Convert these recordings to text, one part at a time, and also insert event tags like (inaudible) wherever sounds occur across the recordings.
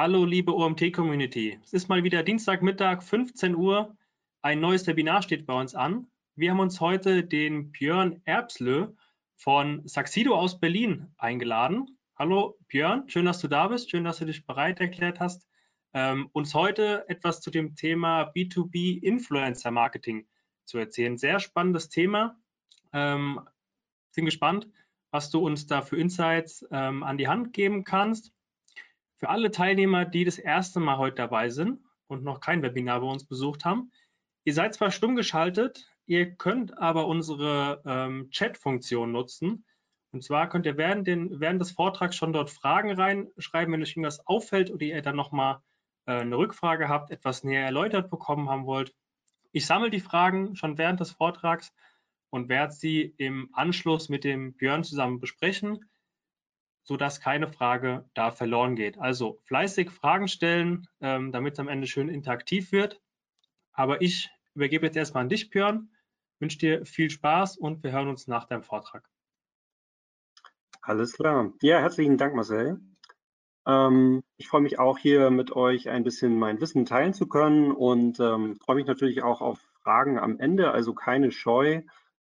Hallo, liebe OMT-Community. Es ist mal wieder Dienstagmittag, 15 Uhr. Ein neues Webinar steht bei uns an. Wir haben uns heute den Björn Erbslö von Saxido aus Berlin eingeladen. Hallo Björn, schön, dass du da bist, schön, dass du dich bereit erklärt hast, ähm, uns heute etwas zu dem Thema B2B Influencer Marketing zu erzählen. Sehr spannendes Thema. Ähm, sind gespannt, was du uns da für Insights ähm, an die Hand geben kannst. Für alle Teilnehmer, die das erste Mal heute dabei sind und noch kein Webinar bei uns besucht haben, ihr seid zwar stumm geschaltet, ihr könnt aber unsere ähm, Chat-Funktion nutzen. Und zwar könnt ihr während, den, während des Vortrags schon dort Fragen reinschreiben, wenn euch irgendwas auffällt oder ihr dann nochmal äh, eine Rückfrage habt, etwas näher erläutert bekommen haben wollt. Ich sammle die Fragen schon während des Vortrags und werde sie im Anschluss mit dem Björn zusammen besprechen sodass keine Frage da verloren geht. Also fleißig Fragen stellen, ähm, damit es am Ende schön interaktiv wird. Aber ich übergebe jetzt erstmal an dich, Björn. Wünsche dir viel Spaß und wir hören uns nach deinem Vortrag. Alles klar. Ja, herzlichen Dank, Marcel. Ähm, ich freue mich auch hier mit euch ein bisschen mein Wissen teilen zu können und ähm, freue mich natürlich auch auf Fragen am Ende, also keine Scheu.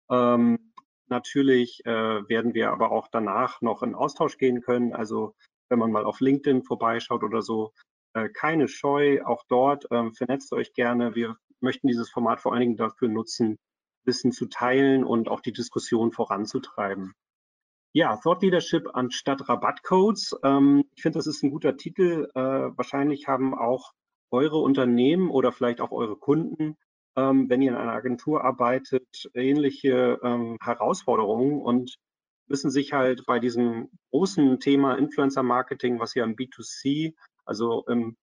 Ähm, Natürlich äh, werden wir aber auch danach noch in Austausch gehen können. Also wenn man mal auf LinkedIn vorbeischaut oder so, äh, keine Scheu, auch dort ähm, vernetzt euch gerne. Wir möchten dieses Format vor allen Dingen dafür nutzen, Wissen zu teilen und auch die Diskussion voranzutreiben. Ja, Thought Leadership anstatt Rabattcodes. Ähm, ich finde, das ist ein guter Titel. Äh, wahrscheinlich haben auch eure Unternehmen oder vielleicht auch eure Kunden wenn ihr in einer Agentur arbeitet, ähnliche ähm, Herausforderungen und müssen sich halt bei diesem großen Thema Influencer Marketing, was ja im B2C, also im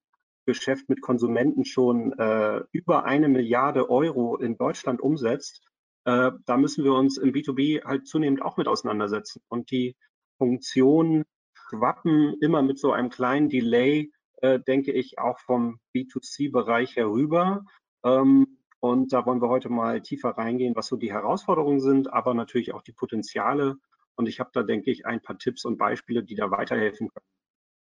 Geschäft mit Konsumenten schon äh, über eine Milliarde Euro in Deutschland umsetzt, äh, da müssen wir uns im B2B halt zunehmend auch mit auseinandersetzen. Und die Funktionen schwappen immer mit so einem kleinen Delay, äh, denke ich, auch vom B2C-Bereich herüber. Ähm, und da wollen wir heute mal tiefer reingehen, was so die Herausforderungen sind, aber natürlich auch die Potenziale. Und ich habe da, denke ich, ein paar Tipps und Beispiele, die da weiterhelfen können.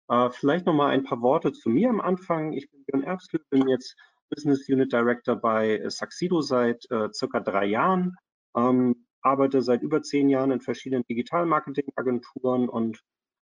Äh, vielleicht noch mal ein paar Worte zu mir am Anfang. Ich bin Björn Erbslö, bin jetzt Business Unit Director bei Saxido seit äh, circa drei Jahren, ähm, arbeite seit über zehn Jahren in verschiedenen Digital-Marketing-Agenturen und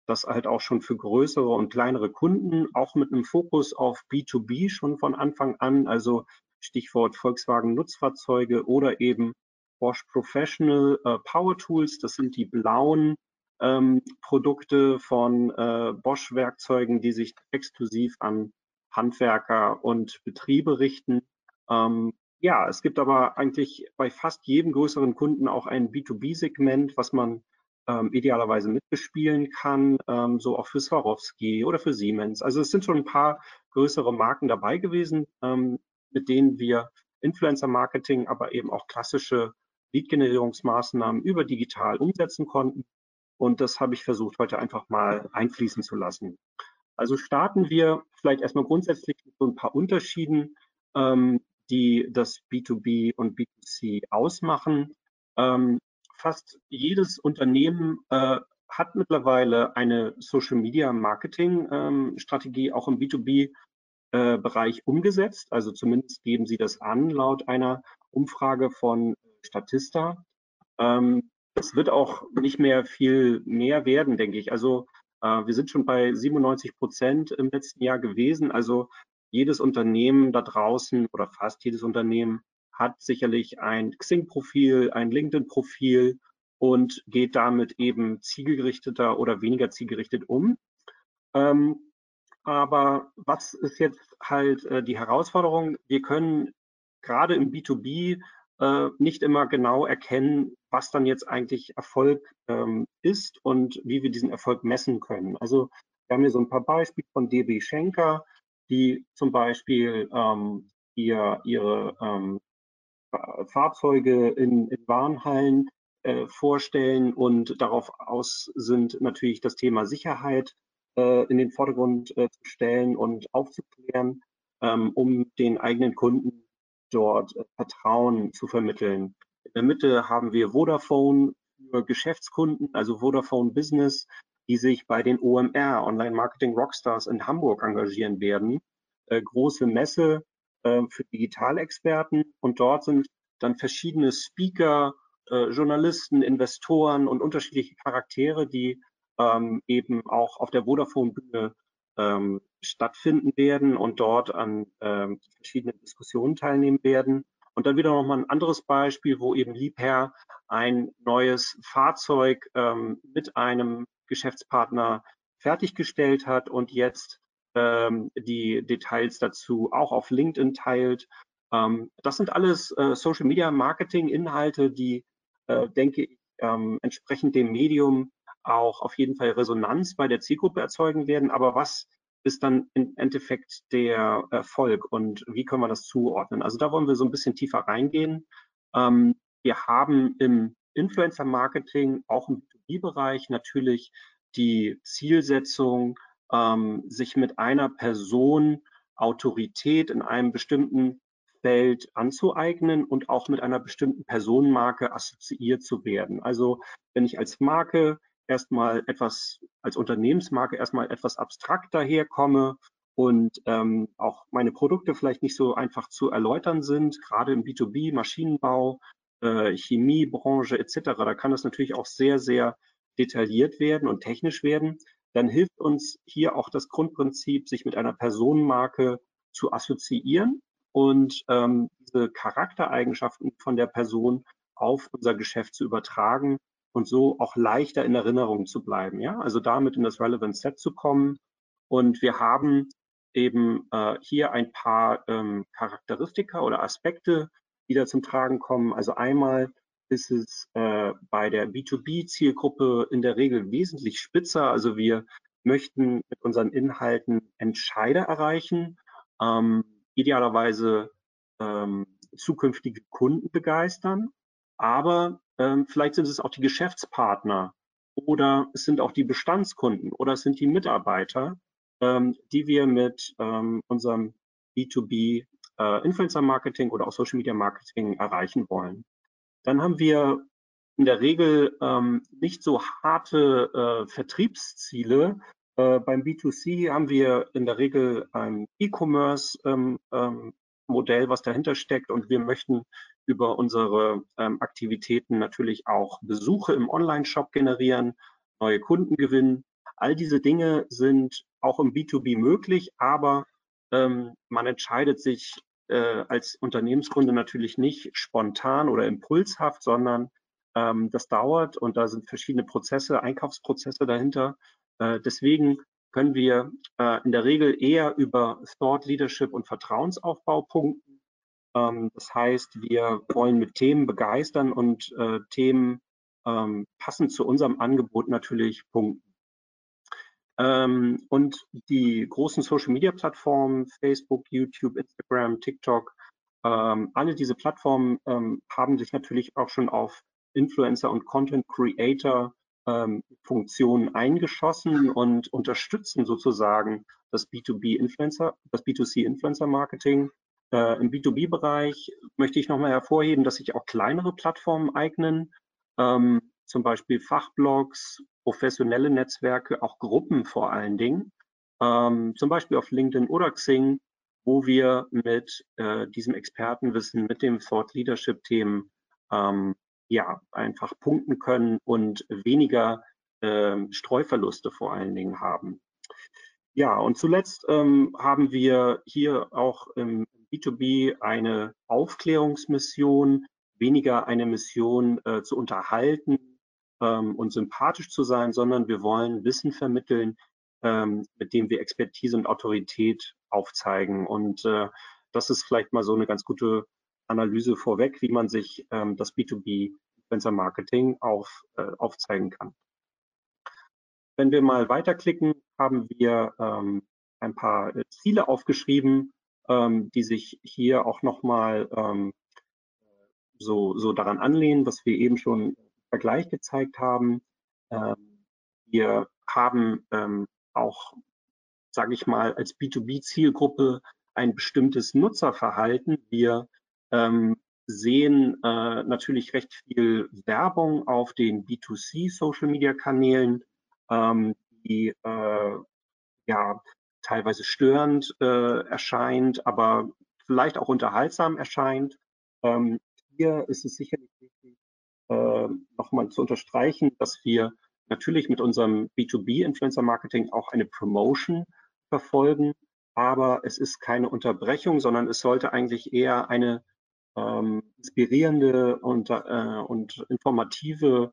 das halt auch schon für größere und kleinere Kunden, auch mit einem Fokus auf B2B schon von Anfang an. Also Stichwort Volkswagen Nutzfahrzeuge oder eben Bosch Professional äh, Power Tools. Das sind die blauen ähm, Produkte von äh, Bosch Werkzeugen, die sich exklusiv an Handwerker und Betriebe richten. Ähm, ja, es gibt aber eigentlich bei fast jedem größeren Kunden auch ein B2B-Segment, was man ähm, idealerweise mitbespielen kann, ähm, so auch für Swarovski oder für Siemens. Also es sind schon ein paar größere Marken dabei gewesen. Ähm, mit denen wir Influencer-Marketing, aber eben auch klassische Lead-Generierungsmaßnahmen über digital umsetzen konnten. Und das habe ich versucht, heute einfach mal einfließen zu lassen. Also starten wir vielleicht erstmal grundsätzlich mit so ein paar Unterschieden, ähm, die das B2B und B2C ausmachen. Ähm, fast jedes Unternehmen äh, hat mittlerweile eine Social Media Marketing ähm, Strategie, auch im B2B äh, Bereich umgesetzt. Also zumindest geben sie das an, laut einer Umfrage von Statista. Ähm, es wird auch nicht mehr viel mehr werden, denke ich. Also äh, wir sind schon bei 97 Prozent im letzten Jahr gewesen. Also jedes Unternehmen da draußen oder fast jedes Unternehmen hat sicherlich ein Xing-Profil, ein LinkedIn-Profil und geht damit eben zielgerichteter oder weniger zielgerichtet um. Ähm, aber was ist jetzt halt äh, die Herausforderung? Wir können gerade im B2B äh, nicht immer genau erkennen, was dann jetzt eigentlich Erfolg ähm, ist und wie wir diesen Erfolg messen können. Also wir haben hier so ein paar Beispiele von DB Schenker, die zum Beispiel ähm, ihr, ihre ähm, Fahrzeuge in, in Warenhallen äh, vorstellen und darauf aus sind natürlich das Thema Sicherheit äh, in den Vordergrund äh, zu stellen und aufzuklären, ähm, um den eigenen Kunden dort äh, Vertrauen zu vermitteln. In der Mitte haben wir Vodafone für Geschäftskunden, also Vodafone Business, die sich bei den OMR, Online Marketing Rockstars in Hamburg engagieren werden. Äh, große Messe äh, für Digitalexperten und dort sind dann verschiedene Speaker, äh, Journalisten, Investoren und unterschiedliche Charaktere, die ähm, eben auch auf der Vodafone-Bühne ähm, stattfinden werden und dort an ähm, verschiedenen Diskussionen teilnehmen werden. Und dann wieder nochmal ein anderes Beispiel, wo eben Liebherr ein neues Fahrzeug ähm, mit einem Geschäftspartner fertiggestellt hat und jetzt ähm, die Details dazu auch auf LinkedIn teilt. Ähm, das sind alles äh, Social Media Marketing Inhalte, die, äh, denke ich, entsprechend dem Medium auch auf jeden Fall Resonanz bei der Zielgruppe erzeugen werden. Aber was ist dann im Endeffekt der Erfolg und wie können wir das zuordnen? Also da wollen wir so ein bisschen tiefer reingehen. Ähm, wir haben im Influencer-Marketing, auch im B2B-Bereich natürlich die Zielsetzung, ähm, sich mit einer Person Autorität in einem bestimmten Feld anzueignen und auch mit einer bestimmten Personenmarke assoziiert zu werden. Also wenn ich als Marke erstmal etwas, als Unternehmensmarke erstmal etwas abstrakt daherkomme und ähm, auch meine Produkte vielleicht nicht so einfach zu erläutern sind, gerade im B2B, Maschinenbau, äh, Chemiebranche etc., da kann das natürlich auch sehr, sehr detailliert werden und technisch werden dann hilft uns hier auch das Grundprinzip, sich mit einer Personenmarke zu assoziieren und ähm, diese Charaktereigenschaften von der Person auf unser Geschäft zu übertragen und so auch leichter in Erinnerung zu bleiben. Ja, also damit in das Relevant Set zu kommen. Und wir haben eben äh, hier ein paar ähm, Charakteristika oder Aspekte, die da zum Tragen kommen. Also einmal ist es äh, bei der B2B-Zielgruppe in der Regel wesentlich spitzer. Also wir möchten mit unseren Inhalten Entscheider erreichen, ähm, idealerweise ähm, zukünftige Kunden begeistern, aber vielleicht sind es auch die Geschäftspartner oder es sind auch die Bestandskunden oder es sind die Mitarbeiter, ähm, die wir mit ähm, unserem B2B äh, Influencer Marketing oder auch Social Media Marketing erreichen wollen. Dann haben wir in der Regel ähm, nicht so harte äh, Vertriebsziele. Äh, beim B2C haben wir in der Regel ein E-Commerce-Modell, ähm, ähm, was dahinter steckt und wir möchten über unsere ähm, Aktivitäten natürlich auch Besuche im Online-Shop generieren, neue Kunden gewinnen. All diese Dinge sind auch im B2B möglich, aber ähm, man entscheidet sich äh, als Unternehmenskunde natürlich nicht spontan oder impulshaft, sondern ähm, das dauert und da sind verschiedene Prozesse, Einkaufsprozesse dahinter. Äh, deswegen können wir äh, in der Regel eher über Thought Leadership und Vertrauensaufbau punkten. Ähm, das heißt, wir wollen mit Themen begeistern und äh, Themen ähm, passend zu unserem Angebot natürlich punkten. Ähm, und die großen Social-Media-Plattformen, Facebook, YouTube, Instagram, TikTok, ähm, alle diese Plattformen ähm, haben sich natürlich auch schon auf Influencer und Content Creator ähm, Funktionen eingeschossen und unterstützen sozusagen das B2B Influencer, das B2C Influencer Marketing. Äh, Im B2B-Bereich möchte ich nochmal hervorheben, dass sich auch kleinere Plattformen eignen, ähm, zum Beispiel Fachblogs, professionelle Netzwerke, auch Gruppen vor allen Dingen, ähm, zum Beispiel auf LinkedIn oder Xing, wo wir mit äh, diesem Expertenwissen, mit dem Thought Leadership Themen ähm, ja einfach punkten können und weniger äh, Streuverluste vor allen Dingen haben. Ja, und zuletzt ähm, haben wir hier auch im B2B eine Aufklärungsmission, weniger eine Mission äh, zu unterhalten, ähm, und sympathisch zu sein, sondern wir wollen Wissen vermitteln, ähm, mit dem wir Expertise und Autorität aufzeigen. Und äh, das ist vielleicht mal so eine ganz gute Analyse vorweg, wie man sich ähm, das B2B Influencer Marketing auf, äh, aufzeigen kann. Wenn wir mal weiterklicken, haben wir ähm, ein paar äh, Ziele aufgeschrieben, ähm, die sich hier auch nochmal ähm, so, so daran anlehnen, was wir eben schon Vergleich gezeigt haben. Ähm, wir haben ähm, auch, sage ich mal, als B2B-Zielgruppe ein bestimmtes Nutzerverhalten. Wir ähm, sehen äh, natürlich recht viel Werbung auf den B2C-Social-Media-Kanälen. ähm, die äh, ja teilweise störend äh, erscheint, aber vielleicht auch unterhaltsam erscheint. Ähm, hier ist es sicherlich wichtig, äh, nochmal zu unterstreichen, dass wir natürlich mit unserem B2B-Influencer-Marketing auch eine Promotion verfolgen, aber es ist keine Unterbrechung, sondern es sollte eigentlich eher eine ähm, inspirierende und, äh, und informative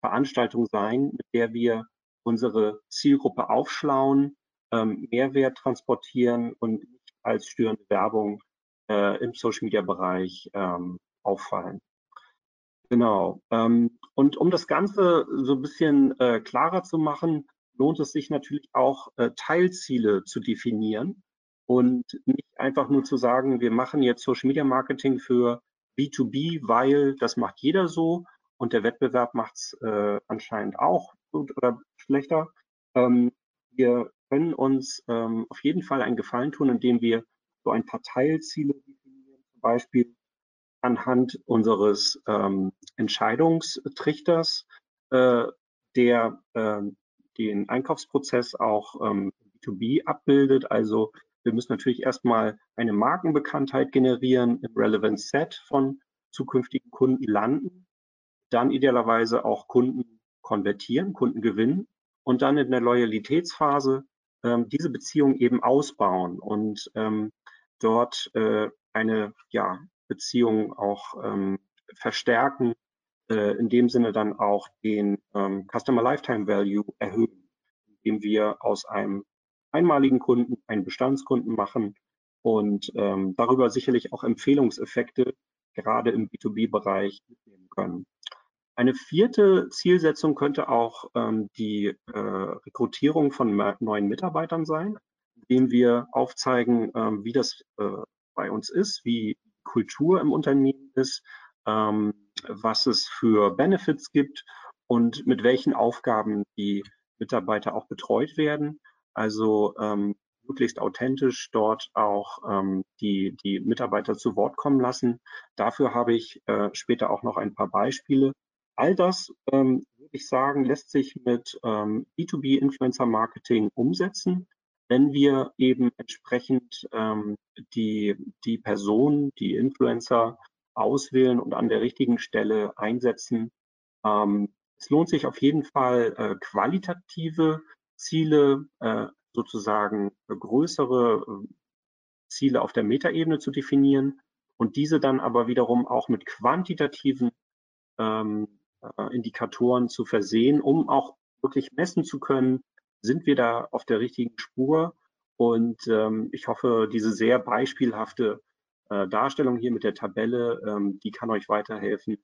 Veranstaltung sein, mit der wir unsere Zielgruppe aufschlauen, ähm, Mehrwert transportieren und nicht als störende Werbung äh, im Social-Media-Bereich ähm, auffallen. Genau. Ähm, und um das Ganze so ein bisschen äh, klarer zu machen, lohnt es sich natürlich auch äh, Teilziele zu definieren und nicht einfach nur zu sagen, wir machen jetzt Social Media Marketing für B2B, weil das macht jeder so und der Wettbewerb macht es äh, anscheinend auch gut oder schlechter. Ähm, wir können uns ähm, auf jeden Fall einen Gefallen tun, indem wir so ein paar Teilziele definieren, zum Beispiel anhand unseres ähm, Entscheidungstrichters, äh, der äh, den Einkaufsprozess auch ähm, B2B abbildet. Also wir müssen natürlich erstmal eine Markenbekanntheit generieren, im Relevant Set von zukünftigen Kunden landen, dann idealerweise auch Kunden konvertieren, Kunden gewinnen und dann in der Loyalitätsphase ähm, diese Beziehung eben ausbauen und ähm, dort äh, eine ja, Beziehung auch ähm, verstärken, äh, in dem Sinne dann auch den ähm, Customer Lifetime Value erhöhen, indem wir aus einem einmaligen Kunden einen Bestandskunden machen und ähm, darüber sicherlich auch Empfehlungseffekte gerade im B2B-Bereich mitnehmen können. Eine vierte Zielsetzung könnte auch ähm, die äh, Rekrutierung von neuen Mitarbeitern sein, indem wir aufzeigen, ähm, wie das äh, bei uns ist, wie Kultur im Unternehmen ist, ähm, was es für Benefits gibt und mit welchen Aufgaben die Mitarbeiter auch betreut werden. Also ähm, möglichst authentisch dort auch ähm, die, die Mitarbeiter zu Wort kommen lassen. Dafür habe ich äh, später auch noch ein paar Beispiele. All das, ähm, würde ich sagen, lässt sich mit ähm, B2B-Influencer-Marketing umsetzen, wenn wir eben entsprechend ähm, die, die Personen, die Influencer auswählen und an der richtigen Stelle einsetzen. Ähm, es lohnt sich auf jeden Fall äh, qualitative Ziele, äh, sozusagen größere äh, Ziele auf der Metaebene zu definieren und diese dann aber wiederum auch mit quantitativen ähm, äh, Indikatoren zu versehen, um auch wirklich messen zu können, sind wir da auf der richtigen Spur. Und ähm, ich hoffe, diese sehr beispielhafte äh, Darstellung hier mit der Tabelle, ähm, die kann euch weiterhelfen,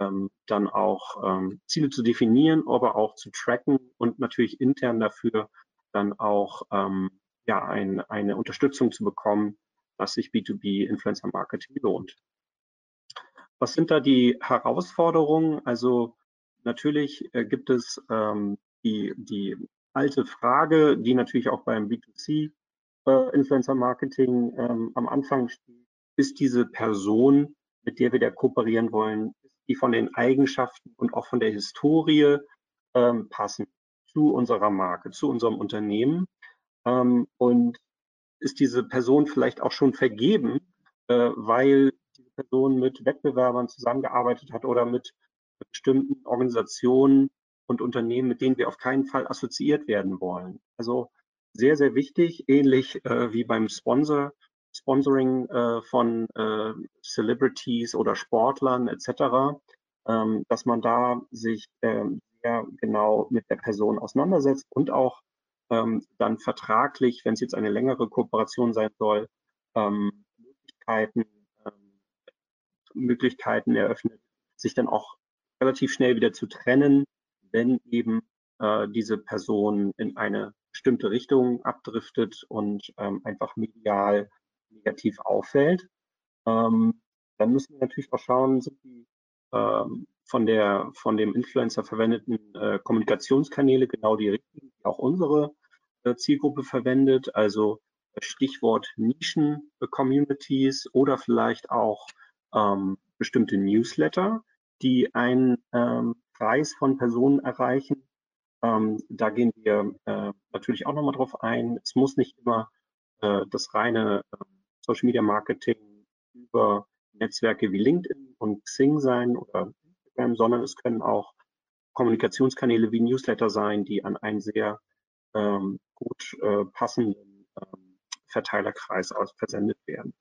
ähm, dann auch ähm, Ziele zu definieren, aber auch zu tracken und natürlich intern dafür dann auch ähm, ja, ein, eine Unterstützung zu bekommen, dass sich B2B Influencer Marketing lohnt. Was sind da die Herausforderungen? Also natürlich äh, gibt es ähm, die, die alte Frage, die natürlich auch beim B2C äh, Influencer Marketing ähm, am Anfang steht. Ist diese Person, mit der wir da kooperieren wollen, die von den Eigenschaften und auch von der Historie ähm, passen zu unserer Marke, zu unserem Unternehmen. Ähm, und ist diese Person vielleicht auch schon vergeben, äh, weil Person mit Wettbewerbern zusammengearbeitet hat oder mit bestimmten Organisationen und Unternehmen, mit denen wir auf keinen Fall assoziiert werden wollen. Also sehr, sehr wichtig, ähnlich äh, wie beim Sponsor, Sponsoring äh, von äh, Celebrities oder Sportlern etc., ähm, dass man da sich ähm, sehr genau mit der Person auseinandersetzt und auch ähm, dann vertraglich, wenn es jetzt eine längere Kooperation sein soll, ähm, Möglichkeiten, Möglichkeiten eröffnet, sich dann auch relativ schnell wieder zu trennen, wenn eben äh, diese Person in eine bestimmte Richtung abdriftet und ähm, einfach medial negativ auffällt. Ähm, dann müssen wir natürlich auch schauen, sind die ähm, von, der, von dem Influencer verwendeten äh, Kommunikationskanäle genau die richtigen, die auch unsere äh, Zielgruppe verwendet. Also Stichwort Nischen-Communities oder vielleicht auch ähm, bestimmte Newsletter, die einen ähm, Kreis von Personen erreichen, Ähm, da gehen wir äh, natürlich auch nochmal drauf ein. Es muss nicht immer äh, das reine äh, Social Media Marketing über Netzwerke wie LinkedIn und Xing sein oder Instagram, sondern es können auch Kommunikationskanäle wie Newsletter sein, die an einen sehr ähm, gut äh, passenden ähm, Verteilerkreis aus versendet werden.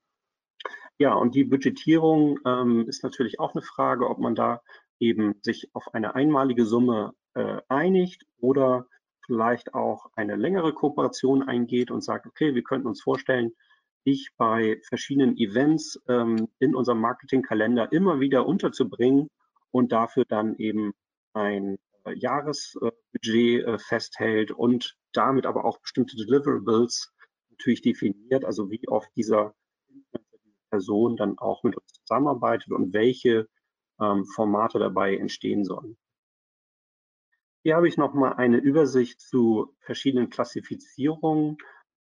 Ja, und die Budgetierung ähm, ist natürlich auch eine Frage, ob man da eben sich auf eine einmalige Summe äh, einigt oder vielleicht auch eine längere Kooperation eingeht und sagt, okay, wir könnten uns vorstellen, dich bei verschiedenen Events ähm, in unserem Marketingkalender immer wieder unterzubringen und dafür dann eben ein äh, Jahresbudget äh, festhält und damit aber auch bestimmte Deliverables natürlich definiert, also wie oft dieser Person dann auch mit uns zusammenarbeitet und welche ähm, Formate dabei entstehen sollen. Hier habe ich nochmal eine Übersicht zu verschiedenen Klassifizierungen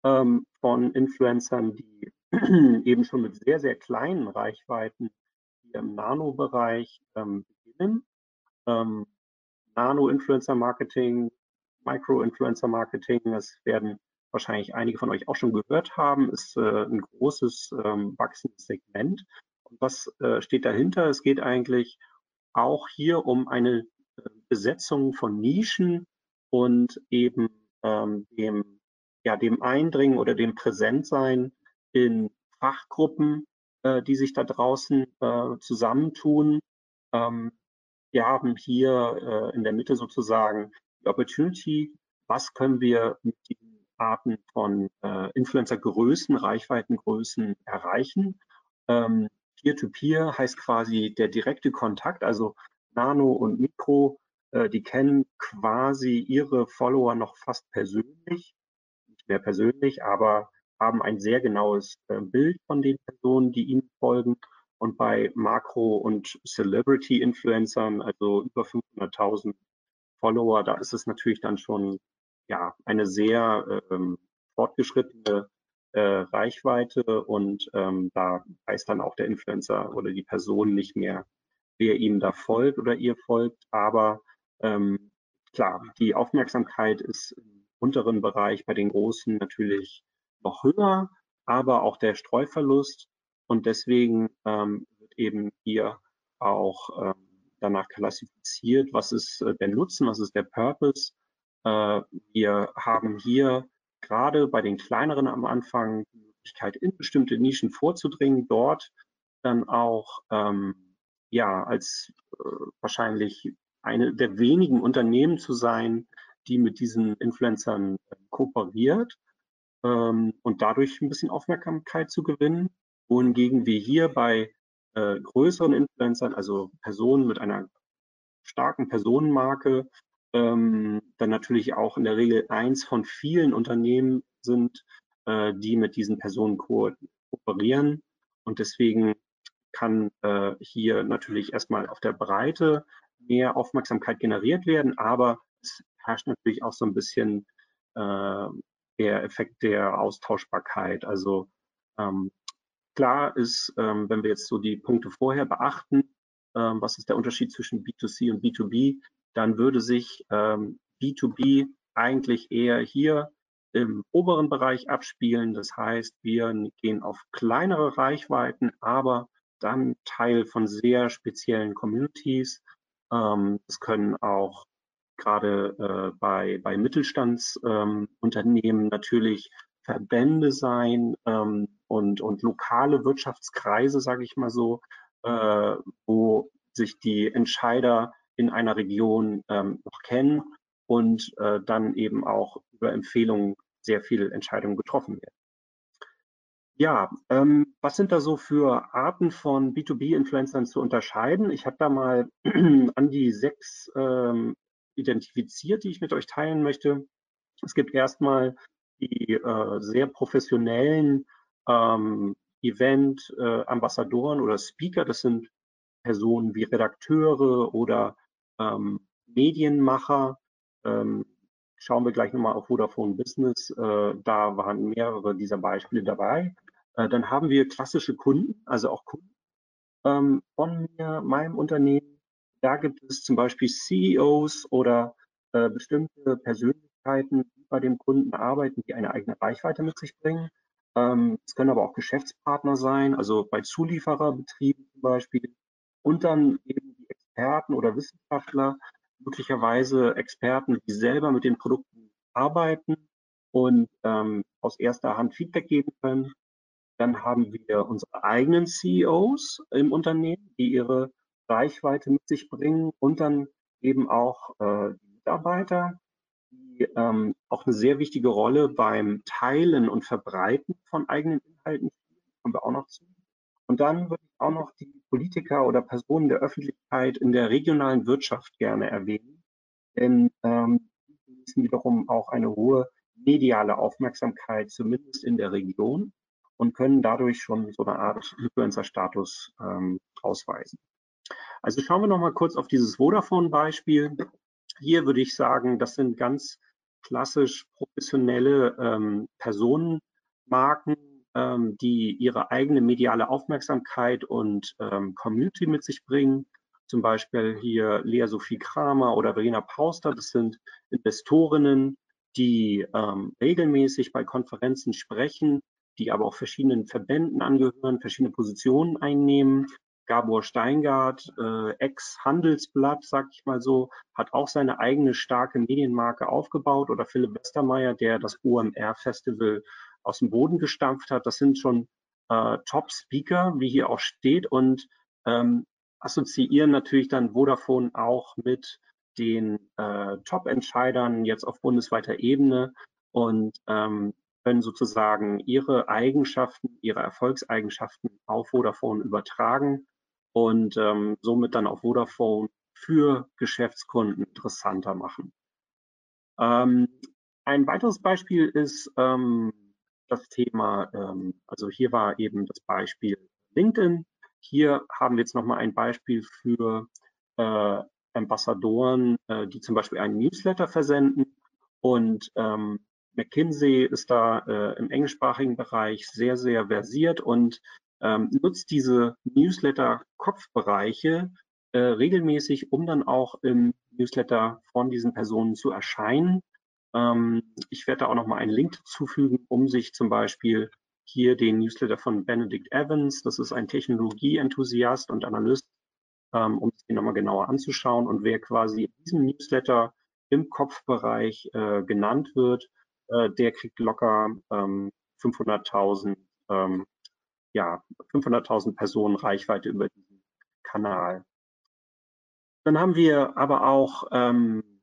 ähm, von Influencern, die (clears throat) eben schon mit sehr, sehr kleinen Reichweiten im Nano-Bereich ähm, beginnen. Ähm, Nano-Influencer-Marketing, Micro-Influencer-Marketing, das werden wahrscheinlich einige von euch auch schon gehört haben, ist äh, ein großes ähm, wachsendes Segment. Und was äh, steht dahinter? Es geht eigentlich auch hier um eine Besetzung von Nischen und eben ähm, dem, ja, dem Eindringen oder dem Präsentsein in Fachgruppen, äh, die sich da draußen äh, zusammentun. Ähm, wir haben hier äh, in der Mitte sozusagen die Opportunity, was können wir mit diesen Arten von äh, Influencer-Größen, Reichweitengrößen erreichen. Ähm, Peer-to-Peer -peer heißt quasi der direkte Kontakt, also Nano und Mikro, äh, die kennen quasi ihre Follower noch fast persönlich, nicht mehr persönlich, aber haben ein sehr genaues äh, Bild von den Personen, die ihnen folgen. Und bei Makro- und Celebrity-Influencern, also über 500.000 Follower, da ist es natürlich dann schon ja, eine sehr ähm, fortgeschrittene äh, Reichweite und ähm, da weiß dann auch der Influencer oder die Person nicht mehr, wer ihm da folgt oder ihr folgt. Aber ähm, klar, die Aufmerksamkeit ist im unteren Bereich bei den Großen natürlich noch höher, aber auch der Streuverlust. Und deswegen ähm, wird eben hier auch ähm, danach klassifiziert, was ist äh, der Nutzen, was ist der Purpose. Äh, wir haben hier gerade bei den kleineren am Anfang die Möglichkeit, in bestimmte Nischen vorzudringen, dort dann auch ähm, ja als äh, wahrscheinlich eine der wenigen Unternehmen zu sein, die mit diesen Influencern äh, kooperiert ähm, und dadurch ein bisschen Aufmerksamkeit zu gewinnen. Wohingegen wir hier bei äh, größeren Influencern, also Personen mit einer starken Personenmarke, dann natürlich auch in der Regel eins von vielen Unternehmen sind, äh, die mit diesen Personen ko kooperieren. Und deswegen kann äh, hier natürlich erstmal auf der Breite mehr Aufmerksamkeit generiert werden, aber es herrscht natürlich auch so ein bisschen äh, der Effekt der Austauschbarkeit. Also ähm, klar ist, ähm, wenn wir jetzt so die Punkte vorher beachten, ähm, was ist der Unterschied zwischen B2C und B2B, dann würde sich ähm, B2B eigentlich eher hier im oberen Bereich abspielen. Das heißt, wir gehen auf kleinere Reichweiten, aber dann Teil von sehr speziellen Communities. Ähm, es können auch gerade äh, bei, bei Mittelstandsunternehmen ähm, natürlich Verbände sein ähm, und, und lokale Wirtschaftskreise, sage ich mal so, äh, wo sich die Entscheider in einer Region ähm, noch kennen und äh, dann eben auch über Empfehlungen sehr viele Entscheidungen getroffen werden. Ja, ähm, was sind da so für Arten von B2B-Influencern zu unterscheiden? Ich habe da mal (clears throat) an die sechs ähm, identifiziert, die ich mit euch teilen möchte. Es gibt erstmal die äh, sehr professionellen ähm, Event-Ambassadoren äh, oder Speaker. Das sind Personen wie Redakteure oder ähm, Medienmacher. Ähm, schauen wir gleich nochmal auf Vodafone Business. Äh, da waren mehrere dieser Beispiele dabei. Äh, dann haben wir klassische Kunden, also auch Kunden ähm, von mir, meinem Unternehmen. Da gibt es zum Beispiel CEOs oder äh, bestimmte Persönlichkeiten, die bei dem Kunden arbeiten, die eine eigene Reichweite mit sich bringen. Ähm, es können aber auch Geschäftspartner sein, also bei Zuliefererbetrieben zum Beispiel. Und dann eben Experten oder Wissenschaftler, möglicherweise Experten, die selber mit den Produkten arbeiten und ähm, aus erster Hand Feedback geben können. Dann haben wir unsere eigenen CEOs im Unternehmen, die ihre Reichweite mit sich bringen und dann eben auch äh, die Mitarbeiter, die ähm, auch eine sehr wichtige Rolle beim Teilen und Verbreiten von eigenen Inhalten spielen, kommen wir auch noch zu. Und dann würde ich auch noch die Politiker oder Personen der Öffentlichkeit in der regionalen Wirtschaft gerne erwähnen, denn ähm, die genießen wiederum auch eine hohe mediale Aufmerksamkeit, zumindest in der Region, und können dadurch schon so eine Art Influencer-Status ähm, ausweisen. Also schauen wir noch mal kurz auf dieses Vodafone-Beispiel. Hier würde ich sagen, das sind ganz klassisch professionelle ähm, Personenmarken, ähm, die ihre eigene mediale Aufmerksamkeit und ähm, Community mit sich bringen. Zum Beispiel hier Lea Sophie Kramer oder Verena Pauster. Das sind Investorinnen, die ähm, regelmäßig bei Konferenzen sprechen, die aber auch verschiedenen Verbänden angehören, verschiedene Positionen einnehmen, Gabor Steingart, äh, Ex-Handelsblatt, sag ich mal so, hat auch seine eigene starke Medienmarke aufgebaut oder Philipp Westermeier, der das OMR-Festival aus dem Boden gestampft hat. Das sind schon äh, Top-Speaker, wie hier auch steht und ähm, assoziieren natürlich dann Vodafone auch mit den äh, Top-Entscheidern jetzt auf bundesweiter Ebene und ähm, können sozusagen ihre Eigenschaften, ihre Erfolgseigenschaften auf Vodafone übertragen und ähm, somit dann auch Vodafone für Geschäftskunden interessanter machen. Ähm, ein weiteres Beispiel ist ähm, das Thema, ähm, also hier war eben das Beispiel LinkedIn. Hier haben wir jetzt nochmal ein Beispiel für äh, Ambassadoren, äh, die zum Beispiel einen Newsletter versenden. Und ähm, McKinsey ist da äh, im englischsprachigen Bereich sehr, sehr versiert und ähm, nutzt diese Newsletter-Kopfbereiche äh, regelmäßig, um dann auch im Newsletter von diesen Personen zu erscheinen. Ähm, ich werde da auch noch mal einen Link zufügen, um sich zum Beispiel hier den Newsletter von Benedict Evans, das ist ein Technologieenthusiast und Analyst, ähm, um sich den nochmal genauer anzuschauen. Und wer quasi in diesem Newsletter im Kopfbereich äh, genannt wird, äh, der kriegt locker ähm, 500.000 ähm, ja, 500.000 Personen Reichweite über diesen Kanal. Dann haben wir aber auch ähm,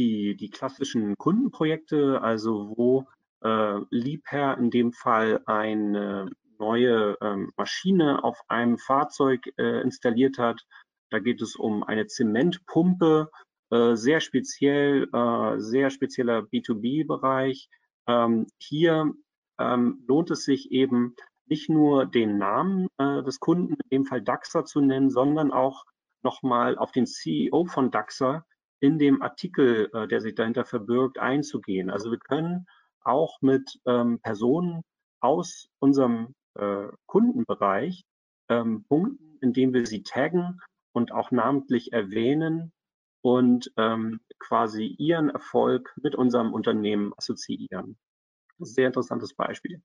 die, die klassischen Kundenprojekte, also wo äh, Liebherr in dem Fall eine neue ähm, Maschine auf einem Fahrzeug äh, installiert hat. Da geht es um eine Zementpumpe, äh, sehr speziell, äh, sehr spezieller B2B-Bereich. Ähm, hier ähm, lohnt es sich eben, nicht nur den Namen äh, des Kunden, in dem Fall DAXA zu nennen, sondern auch nochmal auf den CEO von DAXA in dem Artikel, äh, der sich dahinter verbirgt, einzugehen. Also wir können auch mit ähm, Personen aus unserem äh, Kundenbereich ähm, punkten, indem wir sie taggen und auch namentlich erwähnen und ähm, quasi ihren Erfolg mit unserem Unternehmen assoziieren. Sehr interessantes Beispiel.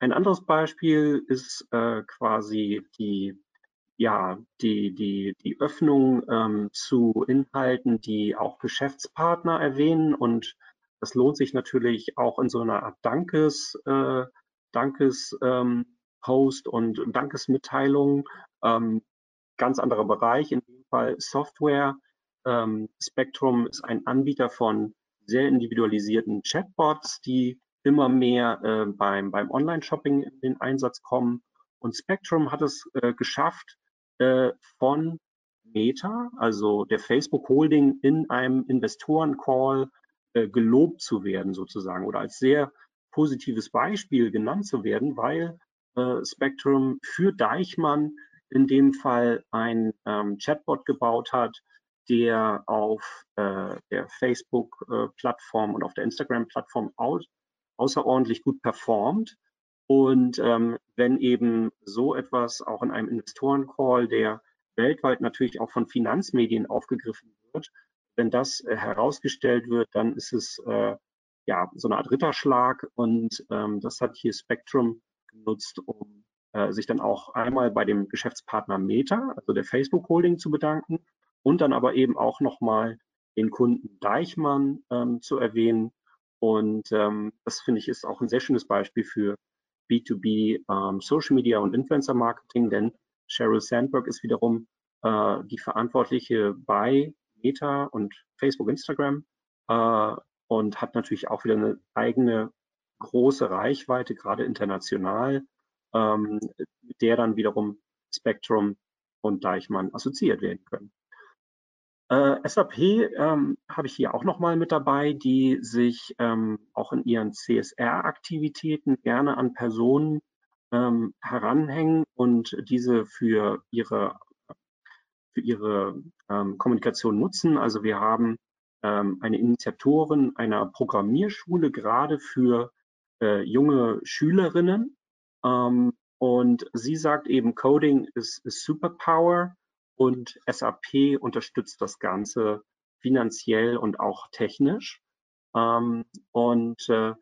Ein anderes Beispiel ist äh, quasi die, ja, die, die, die Öffnung ähm, zu Inhalten, die auch Geschäftspartner erwähnen. Und das lohnt sich natürlich auch in so einer Art Dankes, äh, Dankes ähm, Post und Dankesmitteilung. Ähm, ganz anderer Bereich, in dem Fall Software. Ähm, Spectrum ist ein Anbieter von sehr individualisierten Chatbots, die immer mehr äh, beim, beim Online-Shopping in den Einsatz kommen. Und Spectrum hat es äh, geschafft, von Meta, also der Facebook Holding, in einem Investoren-Call äh, gelobt zu werden sozusagen oder als sehr positives Beispiel genannt zu werden, weil äh, Spectrum für Deichmann in dem Fall ein ähm, Chatbot gebaut hat, der auf äh, der Facebook-Plattform und auf der Instagram-Plattform außerordentlich gut performt. Und ähm, wenn eben so etwas auch in einem Investoren-Call, der weltweit natürlich auch von Finanzmedien aufgegriffen wird, Wenn das äh, herausgestellt wird, dann ist es äh, ja so eine Art Ritterschlag und ähm, das hat hier Spectrum genutzt, um äh, sich dann auch einmal bei dem Geschäftspartner Meta, also der Facebook Holding, zu bedanken und dann aber eben auch nochmal den Kunden Deichmann ähm, zu erwähnen. Und ähm, das finde ich ist auch ein sehr schönes Beispiel für B2B ähm, Social Media und Influencer Marketing, denn Sheryl Sandberg ist wiederum äh, die Verantwortliche bei Meta und Facebook, Instagram äh, und hat natürlich auch wieder eine eigene große Reichweite, gerade international, ähm, mit der dann wiederum Spectrum und Deichmann assoziiert werden können. Äh, SAP ähm, habe ich hier auch nochmal mit dabei, die sich ähm, auch in ihren CSR-Aktivitäten gerne an Personen ähm, heranhängen und diese für ihre, für ihre ähm, Kommunikation nutzen. Also wir haben ähm, eine Initiatorin einer Programmierschule gerade für äh, junge Schülerinnen. Ähm, und sie sagt eben, Coding ist, ist Superpower und SAP unterstützt das Ganze finanziell und auch technisch. Ähm, und äh,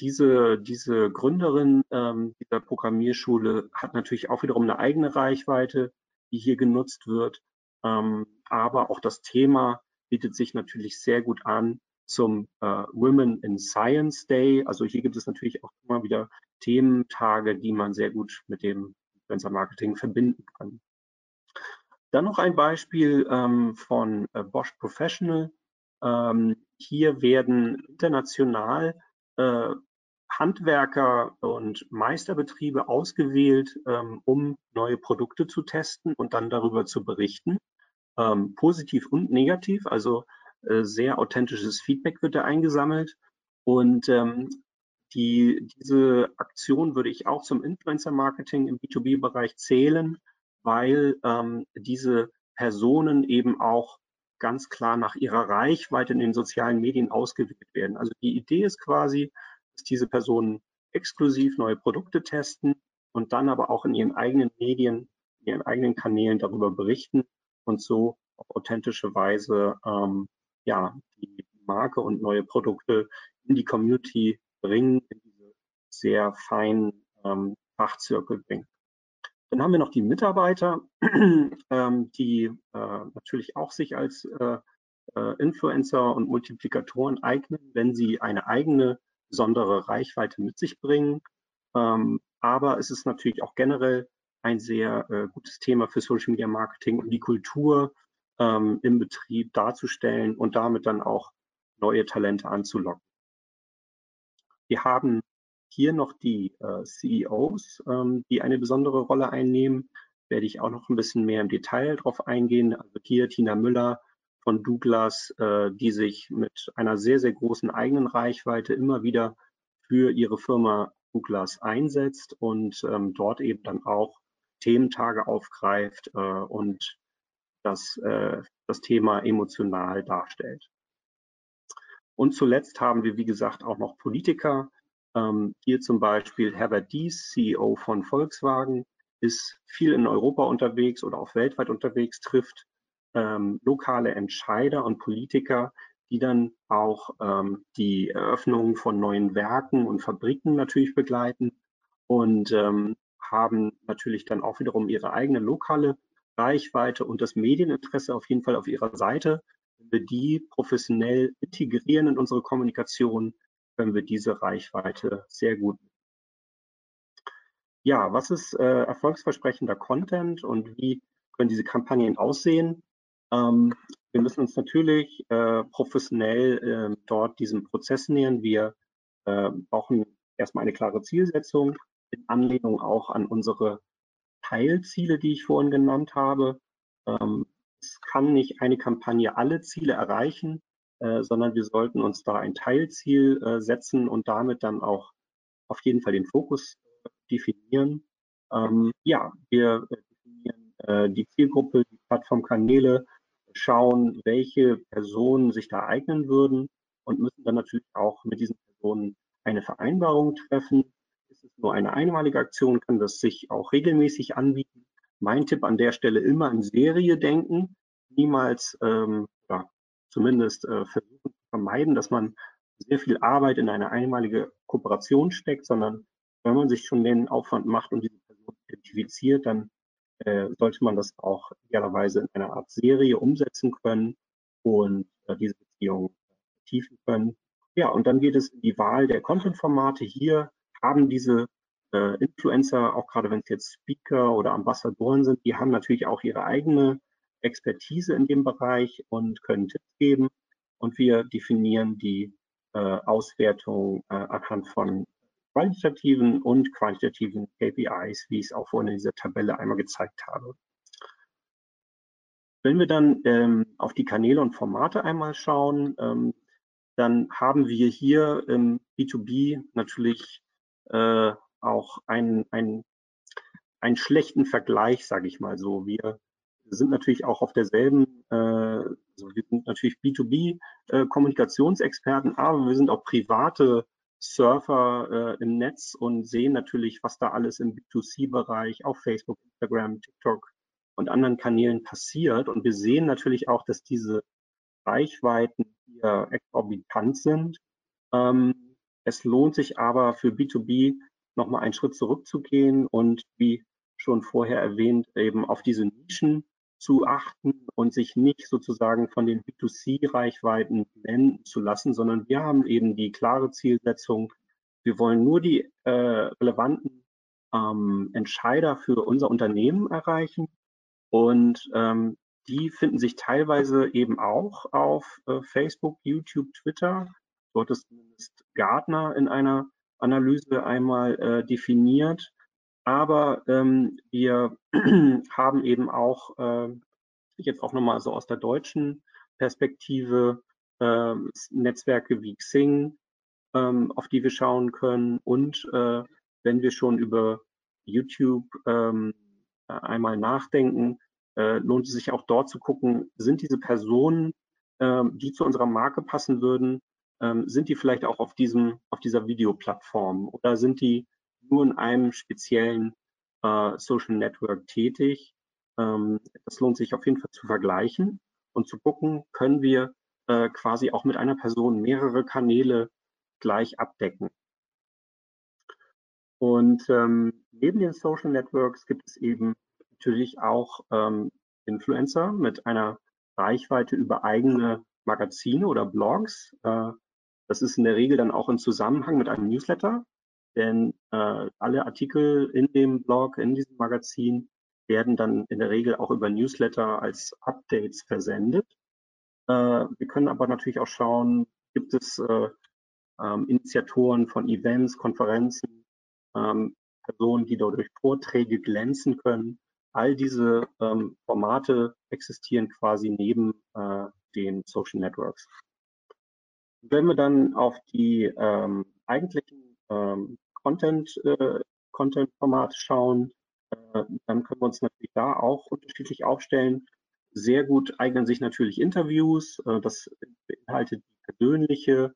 diese, diese Gründerin ähm, dieser Programmierschule hat natürlich auch wiederum eine eigene Reichweite, die hier genutzt wird. Ähm, aber auch das Thema bietet sich natürlich sehr gut an zum äh, Women in Science Day. Also hier gibt es natürlich auch immer wieder Thementage, die man sehr gut mit dem Influencer Marketing verbinden kann. Dann noch ein Beispiel ähm, von äh, Bosch Professional. Ähm, hier werden international äh, Handwerker und Meisterbetriebe ausgewählt, ähm, um neue Produkte zu testen und dann darüber zu berichten. Ähm, positiv und negativ, also äh, sehr authentisches Feedback wird da eingesammelt. Und ähm, die, diese Aktion würde ich auch zum Influencer-Marketing im B2B-Bereich zählen weil ähm, diese Personen eben auch ganz klar nach ihrer Reichweite in den sozialen Medien ausgewählt werden. Also die Idee ist quasi, dass diese Personen exklusiv neue Produkte testen und dann aber auch in ihren eigenen Medien, in ihren eigenen Kanälen darüber berichten und so auf authentische Weise ähm, ja, die Marke und neue Produkte in die Community bringen, in diese sehr feinen ähm, Fachzirkel bringen. Dann haben wir noch die Mitarbeiter, (clears throat) ähm, die äh, natürlich auch sich als äh, äh, Influencer und Multiplikatoren eignen, wenn sie eine eigene besondere Reichweite mit sich bringen. Ähm, aber es ist natürlich auch generell ein sehr gutes Thema für Social Media Marketing, um die Kultur ähm, im Betrieb darzustellen und damit dann auch neue Talente anzulocken. Wir haben hier noch die äh, CEOs, ähm, die eine besondere Rolle einnehmen. Werde ich auch noch ein bisschen mehr im Detail drauf eingehen. Also hier Tina Müller von Douglas, äh, die sich mit einer sehr, sehr großen eigenen Reichweite immer wieder für ihre Firma Douglas einsetzt und ähm, dort eben dann auch Thementage aufgreift äh, und das, äh, das Thema emotional darstellt. Und zuletzt haben wir, wie gesagt, auch noch Politiker, ähm, hier zum Beispiel Herbert Dies, CEO von Volkswagen, ist viel in Europa unterwegs oder auch weltweit unterwegs, trifft ähm, lokale Entscheider und Politiker, die dann auch ähm, die Eröffnung von neuen Werken und Fabriken natürlich begleiten und ähm, haben natürlich dann auch wiederum ihre eigene lokale Reichweite und das Medieninteresse auf jeden Fall auf ihrer Seite. Wenn wir die professionell integrieren in unsere Kommunikation, können wir diese Reichweite sehr gut. Ja, was ist äh, erfolgsversprechender Content und wie können diese Kampagnen aussehen? Ähm, wir müssen uns natürlich äh, professionell äh, dort diesem Prozess nähern. Wir äh, brauchen erstmal eine klare Zielsetzung in Anlehnung auch an unsere Teilziele, die ich vorhin genannt habe. Ähm, es kann nicht eine Kampagne alle Ziele erreichen. Äh, sondern wir sollten uns da ein Teilziel äh, setzen und damit dann auch auf jeden Fall den Fokus äh, definieren. Ähm, ja, wir definieren äh, die Zielgruppe, die Plattformkanäle, schauen, welche Personen sich da eignen würden und müssen dann natürlich auch mit diesen Personen eine Vereinbarung treffen. Ist es nur eine einmalige Aktion, kann das sich auch regelmäßig anbieten. Mein Tipp an der Stelle immer in Serie denken, niemals ähm, ja, zumindest äh, versuchen zu vermeiden, dass man sehr viel Arbeit in eine einmalige Kooperation steckt, sondern wenn man sich schon den Aufwand macht und diese Person identifiziert, dann äh, sollte man das auch idealerweise in einer Art Serie umsetzen können und äh, diese Beziehung vertiefen können. Ja, und dann geht es in die Wahl der Content-Formate. Hier haben diese äh, Influencer, auch gerade wenn es jetzt Speaker oder Ambassadoren sind, die haben natürlich auch ihre eigene Expertise in dem Bereich und können Tipps geben. Und wir definieren die äh, Auswertung äh, anhand von qualitativen und quantitativen KPIs, wie ich es auch vorhin in dieser Tabelle einmal gezeigt habe. Wenn wir dann ähm, auf die Kanäle und Formate einmal schauen, ähm, dann haben wir hier im B2B natürlich äh, auch einen, einen, einen schlechten Vergleich, sage ich mal so. Wir sind natürlich auch auf derselben, äh, also wir sind natürlich B2B-Kommunikationsexperten, äh, aber wir sind auch private Surfer äh, im Netz und sehen natürlich, was da alles im B2C-Bereich auf Facebook, Instagram, TikTok und anderen Kanälen passiert. Und wir sehen natürlich auch, dass diese Reichweiten hier exorbitant sind. Ähm, es lohnt sich aber für B2B nochmal einen Schritt zurückzugehen und wie schon vorher erwähnt, eben auf diese Nischen zu achten und sich nicht sozusagen von den B2C-Reichweiten blenden zu lassen, sondern wir haben eben die klare Zielsetzung, wir wollen nur die äh, relevanten ähm, Entscheider für unser Unternehmen erreichen und ähm, die finden sich teilweise eben auch auf äh, Facebook, YouTube, Twitter. Dort ist zumindest Gartner in einer Analyse einmal äh, definiert. Aber ähm, wir (clears throat) haben eben auch äh, jetzt auch nochmal so aus der deutschen Perspektive äh, Netzwerke wie Xing, ähm, auf die wir schauen können. Und äh, wenn wir schon über YouTube ähm, einmal nachdenken, äh, lohnt es sich auch dort zu gucken, sind diese Personen, äh, die zu unserer Marke passen würden, ähm, sind die vielleicht auch auf diesem, auf dieser Videoplattform oder sind die nur in einem speziellen äh, Social Network tätig? Ähm, das lohnt sich auf jeden Fall zu vergleichen und zu gucken, können wir äh, quasi auch mit einer Person mehrere Kanäle gleich abdecken. Und ähm, neben den Social Networks gibt es eben natürlich auch ähm, Influencer mit einer Reichweite über eigene Magazine oder Blogs. Äh, das ist in der Regel dann auch im Zusammenhang mit einem Newsletter, denn äh, alle Artikel in dem Blog, in diesem Magazin werden dann in der Regel auch über Newsletter als Updates versendet. Äh, wir können aber natürlich auch schauen, gibt es äh, ähm, Initiatoren von Events, Konferenzen, ähm, Personen, die dadurch Vorträge glänzen können. All diese ähm, Formate existieren quasi neben äh, den Social Networks. Wenn wir dann auf die eigentlichen ähm, Content, äh, Content-Formate schauen, äh, dann können wir uns natürlich da auch unterschiedlich aufstellen. Sehr gut eignen sich natürlich Interviews. Äh, das beinhaltet die persönliche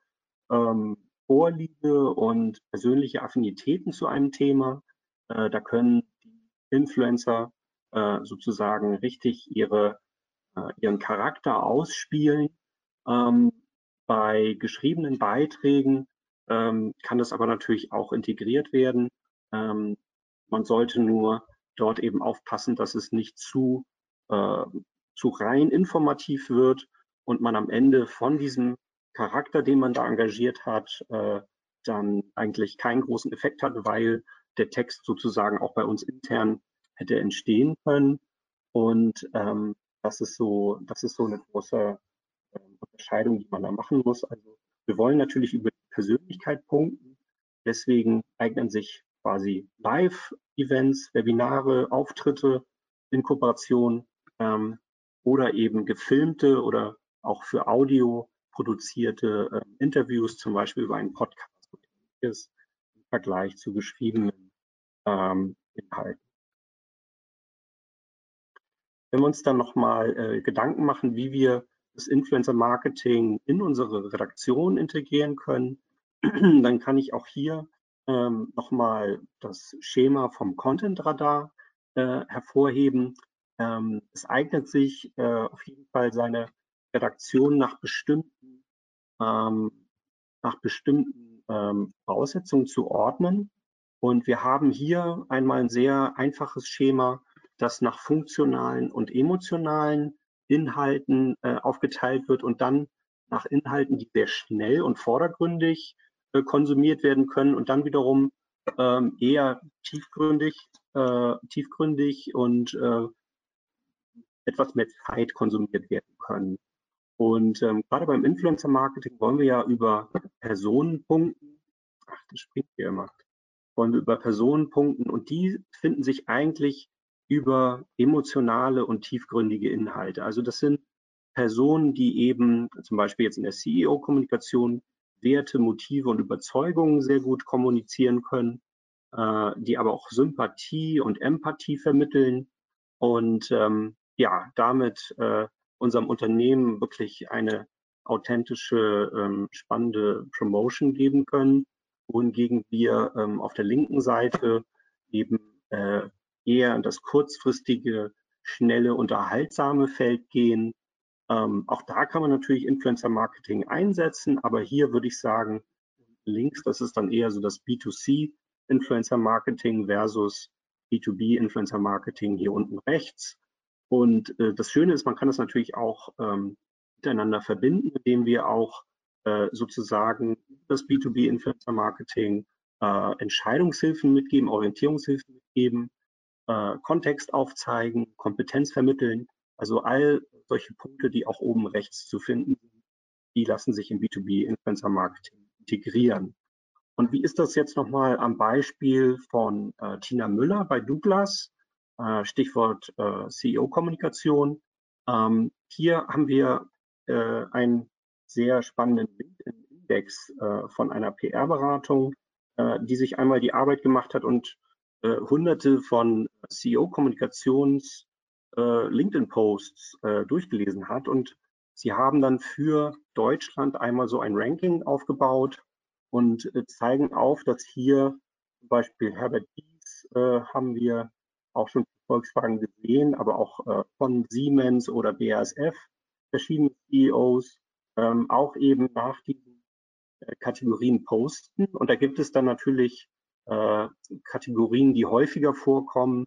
ähm, Vorliebe und persönliche Affinitäten zu einem Thema. Äh, da können die Influencer äh, sozusagen richtig ihre, äh, ihren Charakter ausspielen. Ähm, bei geschriebenen Beiträgen ähm, kann das aber natürlich auch integriert werden. Ähm, man sollte nur dort eben aufpassen, dass es nicht zu, äh, zu rein informativ wird und man am Ende von diesem Charakter, den man da engagiert hat, äh, dann eigentlich keinen großen Effekt hat, weil der Text sozusagen auch bei uns intern hätte entstehen können. Und ähm, das ist so, das ist so eine große Unterscheidung, die man da machen muss. Also wir wollen natürlich über Persönlichkeit punkten. Deswegen eignen sich quasi Live-Events, Webinare, Auftritte in Kooperation ähm, oder eben gefilmte oder auch für Audio produzierte äh, Interviews, zum Beispiel über einen Podcast ist im Vergleich zu geschriebenen ähm, Inhalten. Wenn wir uns dann nochmal äh, Gedanken machen, wie wir das Influencer-Marketing in unsere Redaktion integrieren können, (clears throat) dann kann ich auch hier ähm, nochmal das Schema vom Content Radar äh, hervorheben. Ähm, es eignet sich äh, auf jeden Fall seine Redaktion nach bestimmten, ähm, nach bestimmten ähm, Voraussetzungen zu ordnen. Und wir haben hier einmal ein sehr einfaches Schema, das nach funktionalen und emotionalen Inhalten äh, aufgeteilt wird und dann nach Inhalten, die sehr schnell und vordergründig äh, konsumiert werden können und dann wiederum ähm, eher tiefgründig, äh, tiefgründig und äh, etwas mehr Zeit konsumiert werden können. Und ähm, gerade beim Influencer-Marketing wollen wir ja über Personen punkten. Ach, das springt hier immer. Wollen wir über Personen punkten und die finden sich eigentlich über emotionale und tiefgründige Inhalte. Also das sind Personen, die eben zum Beispiel jetzt in der CEO-Kommunikation Werte, Motive und Überzeugungen sehr gut kommunizieren können, äh, die aber auch Sympathie und Empathie vermitteln und ähm, ja, damit äh, unserem Unternehmen wirklich eine authentische, ähm, spannende Promotion geben können, wohingegen wir ähm, auf der linken Seite eben äh, eher in das kurzfristige, schnelle, unterhaltsame Feld gehen, ähm, auch da kann man natürlich Influencer-Marketing einsetzen, aber hier würde ich sagen, links, das ist dann eher so das B2C Influencer-Marketing versus B2B Influencer-Marketing hier unten rechts. Und äh, das Schöne ist, man kann das natürlich auch ähm, miteinander verbinden, indem wir auch äh, sozusagen das B2B Influencer-Marketing äh, Entscheidungshilfen mitgeben, Orientierungshilfen mitgeben, äh, Kontext aufzeigen, Kompetenz vermitteln. Also all solche Punkte, die auch oben rechts zu finden sind, die lassen sich im B2B Influencer Marketing integrieren. Und wie ist das jetzt nochmal am Beispiel von äh, Tina Müller bei Douglas, äh, Stichwort äh, CEO-Kommunikation. Ähm, hier haben wir äh, einen sehr spannenden LinkedIn-Index äh, von einer PR-Beratung, die sich einmal die Arbeit gemacht hat und hunderte von CEO-Kommunikations- äh, LinkedIn-Posts äh, durchgelesen hat. Und sie haben dann für Deutschland einmal so ein Ranking aufgebaut und äh, zeigen auf, dass hier zum Beispiel Herbert Dies äh, haben wir auch schon Volkswagen gesehen, aber auch äh, von Siemens oder BASF, verschiedene CEOs, ähm, auch eben nach diesen äh, Kategorien posten. Und da gibt es dann natürlich Kategorien, die häufiger vorkommen,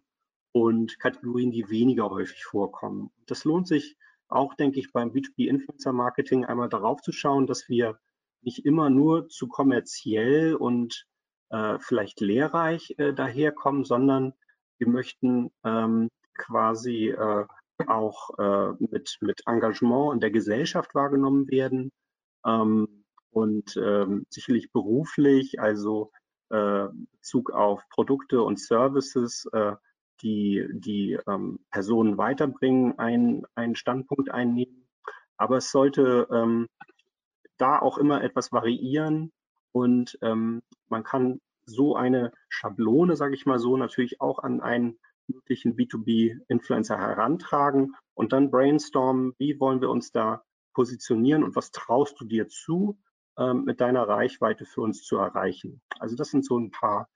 und Kategorien, die weniger häufig vorkommen. Das lohnt sich auch, denke ich, beim B2B Influencer Marketing einmal darauf zu schauen, dass wir nicht immer nur zu kommerziell und äh, vielleicht lehrreich äh, daherkommen, sondern wir möchten ähm, quasi äh, auch äh, mit, mit Engagement in der Gesellschaft wahrgenommen werden ähm, und ähm, sicherlich beruflich, also äh, Bezug auf Produkte und Services, äh, die die ähm, Personen weiterbringen, einen, einen Standpunkt einnehmen. Aber es sollte ähm, da auch immer etwas variieren und ähm, man kann so eine Schablone, sage ich mal so, natürlich auch an einen möglichen B2B-Influencer herantragen und dann brainstormen, wie wollen wir uns da positionieren und was traust du dir zu, mit deiner Reichweite für uns zu erreichen. Also das sind so ein paar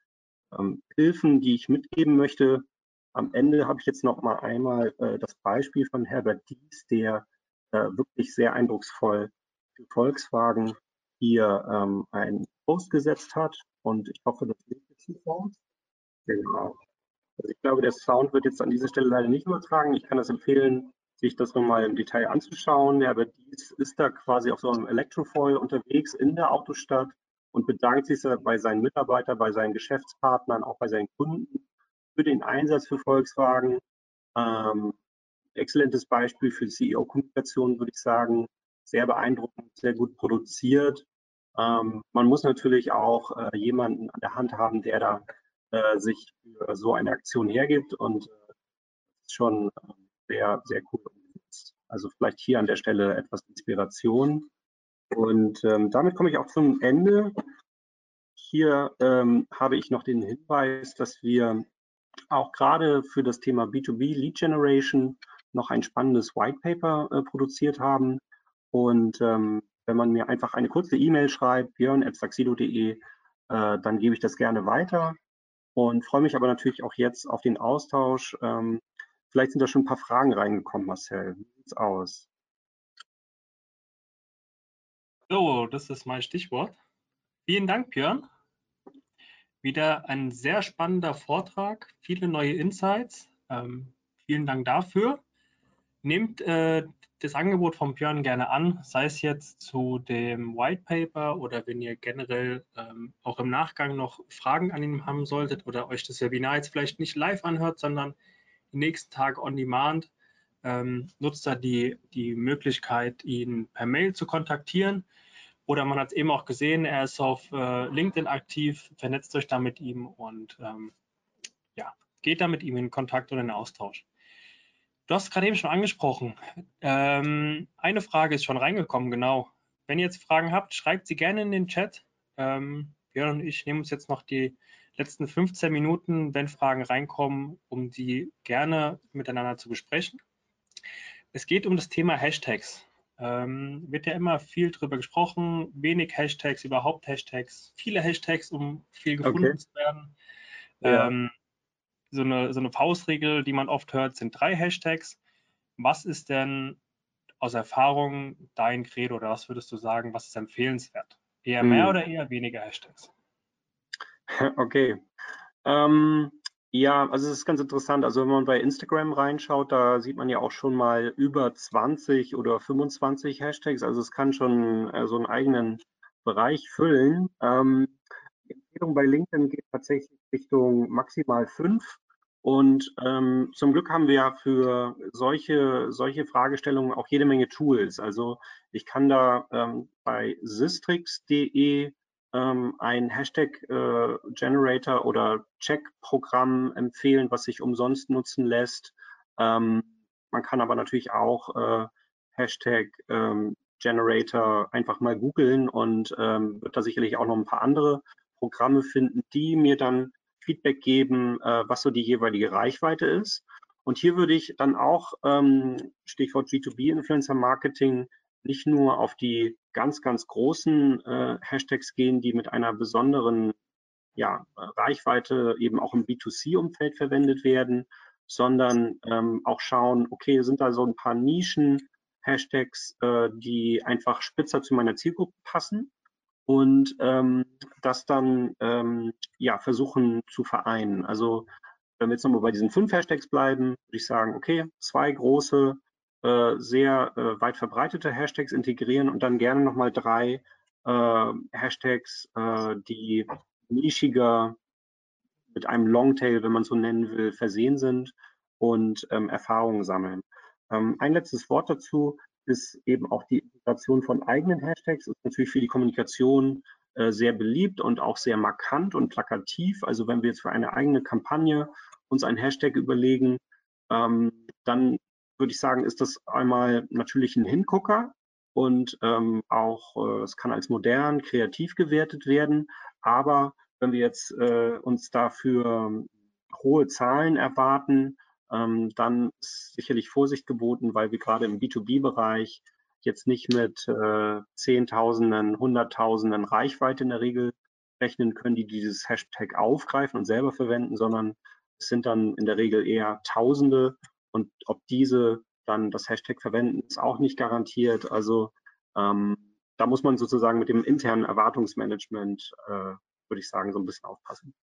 ähm, Hilfen, die ich mitgeben möchte, am Ende habe ich jetzt noch mal einmal äh, das Beispiel von Herbert Dies, der äh, wirklich sehr eindrucksvoll für Volkswagen hier ähm, einen Post gesetzt hat. Und ich hoffe, das wird jetzt nicht raus. Genau. Also ich glaube, der Sound wird jetzt an dieser Stelle leider nicht übertragen. Ich kann das empfehlen, sich das nochmal im Detail anzuschauen. Herbert Dies ist da quasi auf so einem Electrofoil unterwegs in der Autostadt und bedankt sich bei seinen Mitarbeitern, bei seinen Geschäftspartnern, auch bei seinen Kunden für den Einsatz für Volkswagen. Ähm, exzellentes Beispiel für CEO-Kommunikation, würde ich sagen. Sehr beeindruckend, sehr gut produziert. Ähm, man muss natürlich auch äh, jemanden an der Hand haben, der da äh, sich für so eine Aktion hergibt und äh, schon äh, sehr, sehr cool umgesetzt. Also vielleicht hier an der Stelle etwas Inspiration. Und ähm, damit komme ich auch zum Ende. Hier ähm, habe ich noch den Hinweis, dass wir auch gerade für das Thema B2B Lead Generation noch ein spannendes White Paper äh, produziert haben. Und ähm, wenn man mir einfach eine kurze E-Mail schreibt, björn.saxido.de, äh, dann gebe ich das gerne weiter und freue mich aber natürlich auch jetzt auf den Austausch. Ähm, vielleicht sind da schon ein paar Fragen reingekommen, Marcel. Wie sieht's aus? So, das ist mein Stichwort. Vielen Dank, Björn. Wieder ein sehr spannender Vortrag, viele neue Insights. Ähm, vielen Dank dafür. Nehmt äh, das Angebot von Björn gerne an, sei es jetzt zu dem White Paper oder wenn ihr generell ähm, auch im Nachgang noch Fragen an ihn haben solltet oder euch das Webinar jetzt vielleicht nicht live anhört, sondern nächsten Tag on demand, ähm, nutzt da die, die Möglichkeit, ihn per Mail zu kontaktieren. Oder man hat es eben auch gesehen, er ist auf äh, LinkedIn aktiv, vernetzt euch da mit ihm und ähm, ja, geht da mit ihm in Kontakt oder in Austausch. Du hast gerade eben schon angesprochen. Ähm, eine Frage ist schon reingekommen, genau. Wenn ihr jetzt Fragen habt, schreibt sie gerne in den Chat. Ähm, Björn und ich nehmen uns jetzt noch die letzten 15 Minuten, wenn Fragen reinkommen, um die gerne miteinander zu besprechen. Es geht um das Thema Hashtags. Ähm, wird ja immer viel drüber gesprochen, wenig Hashtags, überhaupt Hashtags, viele Hashtags, um viel gefunden okay. zu werden. Ja. Ähm, so, eine, so eine Faustregel, die man oft hört, sind drei Hashtags. Was ist denn aus Erfahrung dein Credo oder was würdest du sagen, was ist empfehlenswert? Eher mehr hm. oder eher weniger Hashtags? (laughs) Okay. Ähm, ja, also es ist ganz interessant. Also wenn man bei Instagram reinschaut, da sieht man ja auch schon mal über 20 oder 25 Hashtags. Also es kann schon äh, so einen eigenen Bereich füllen. Ähm, die Empfehlung bei LinkedIn geht tatsächlich Richtung maximal fünf. Und ähm, zum Glück haben wir ja für solche, solche Fragestellungen auch jede Menge Tools. Also ich kann da ähm, bei systrix.de ähm, ein Hashtag-Generator äh, oder Check-Programm empfehlen, was sich umsonst nutzen lässt. Ähm, man kann aber natürlich auch äh, Hashtag ähm, Generator einfach mal googeln und ähm, wird da sicherlich auch noch ein paar andere Programme finden, die mir dann Feedback geben, äh, was so die jeweilige Reichweite ist. Und hier würde ich dann auch, ähm, Stichwort G2B-Influencer Marketing, nicht nur auf die ganz, ganz großen äh, Hashtags gehen, die mit einer besonderen ja, Reichweite eben auch im B2C-Umfeld verwendet werden, sondern ähm, auch schauen, okay, sind da so ein paar Nischen-Hashtags, äh, die einfach spitzer zu meiner Zielgruppe passen und ähm, das dann ähm, ja, versuchen zu vereinen. Also wenn wir jetzt nochmal bei diesen fünf Hashtags bleiben, würde ich sagen, okay, zwei große sehr äh, weit verbreitete Hashtags integrieren und dann gerne nochmal drei äh, Hashtags, äh, die nischiger mit einem Longtail, wenn man so nennen will, versehen sind und ähm, Erfahrungen sammeln. Ähm, ein letztes Wort dazu ist eben auch die Integration von eigenen Hashtags. Ist natürlich für die Kommunikation äh, sehr beliebt und auch sehr markant und plakativ. Also wenn wir jetzt für eine eigene Kampagne uns ein Hashtag überlegen, ähm, dann würde ich sagen, ist das einmal natürlich ein Hingucker und ähm, auch äh, es kann als modern, kreativ gewertet werden. Aber wenn wir jetzt äh, uns dafür hohe Zahlen erwarten, ähm, dann ist sicherlich Vorsicht geboten, weil wir gerade im B2B-Bereich jetzt nicht mit äh, Zehntausenden, Hunderttausenden Reichweite in der Regel rechnen können, die dieses Hashtag aufgreifen und selber verwenden, sondern es sind dann in der Regel eher Tausende und ob diese dann das Hashtag verwenden, ist auch nicht garantiert. Also ähm, da muss man sozusagen mit dem internen Erwartungsmanagement, äh, würde ich sagen, so ein bisschen aufpassen.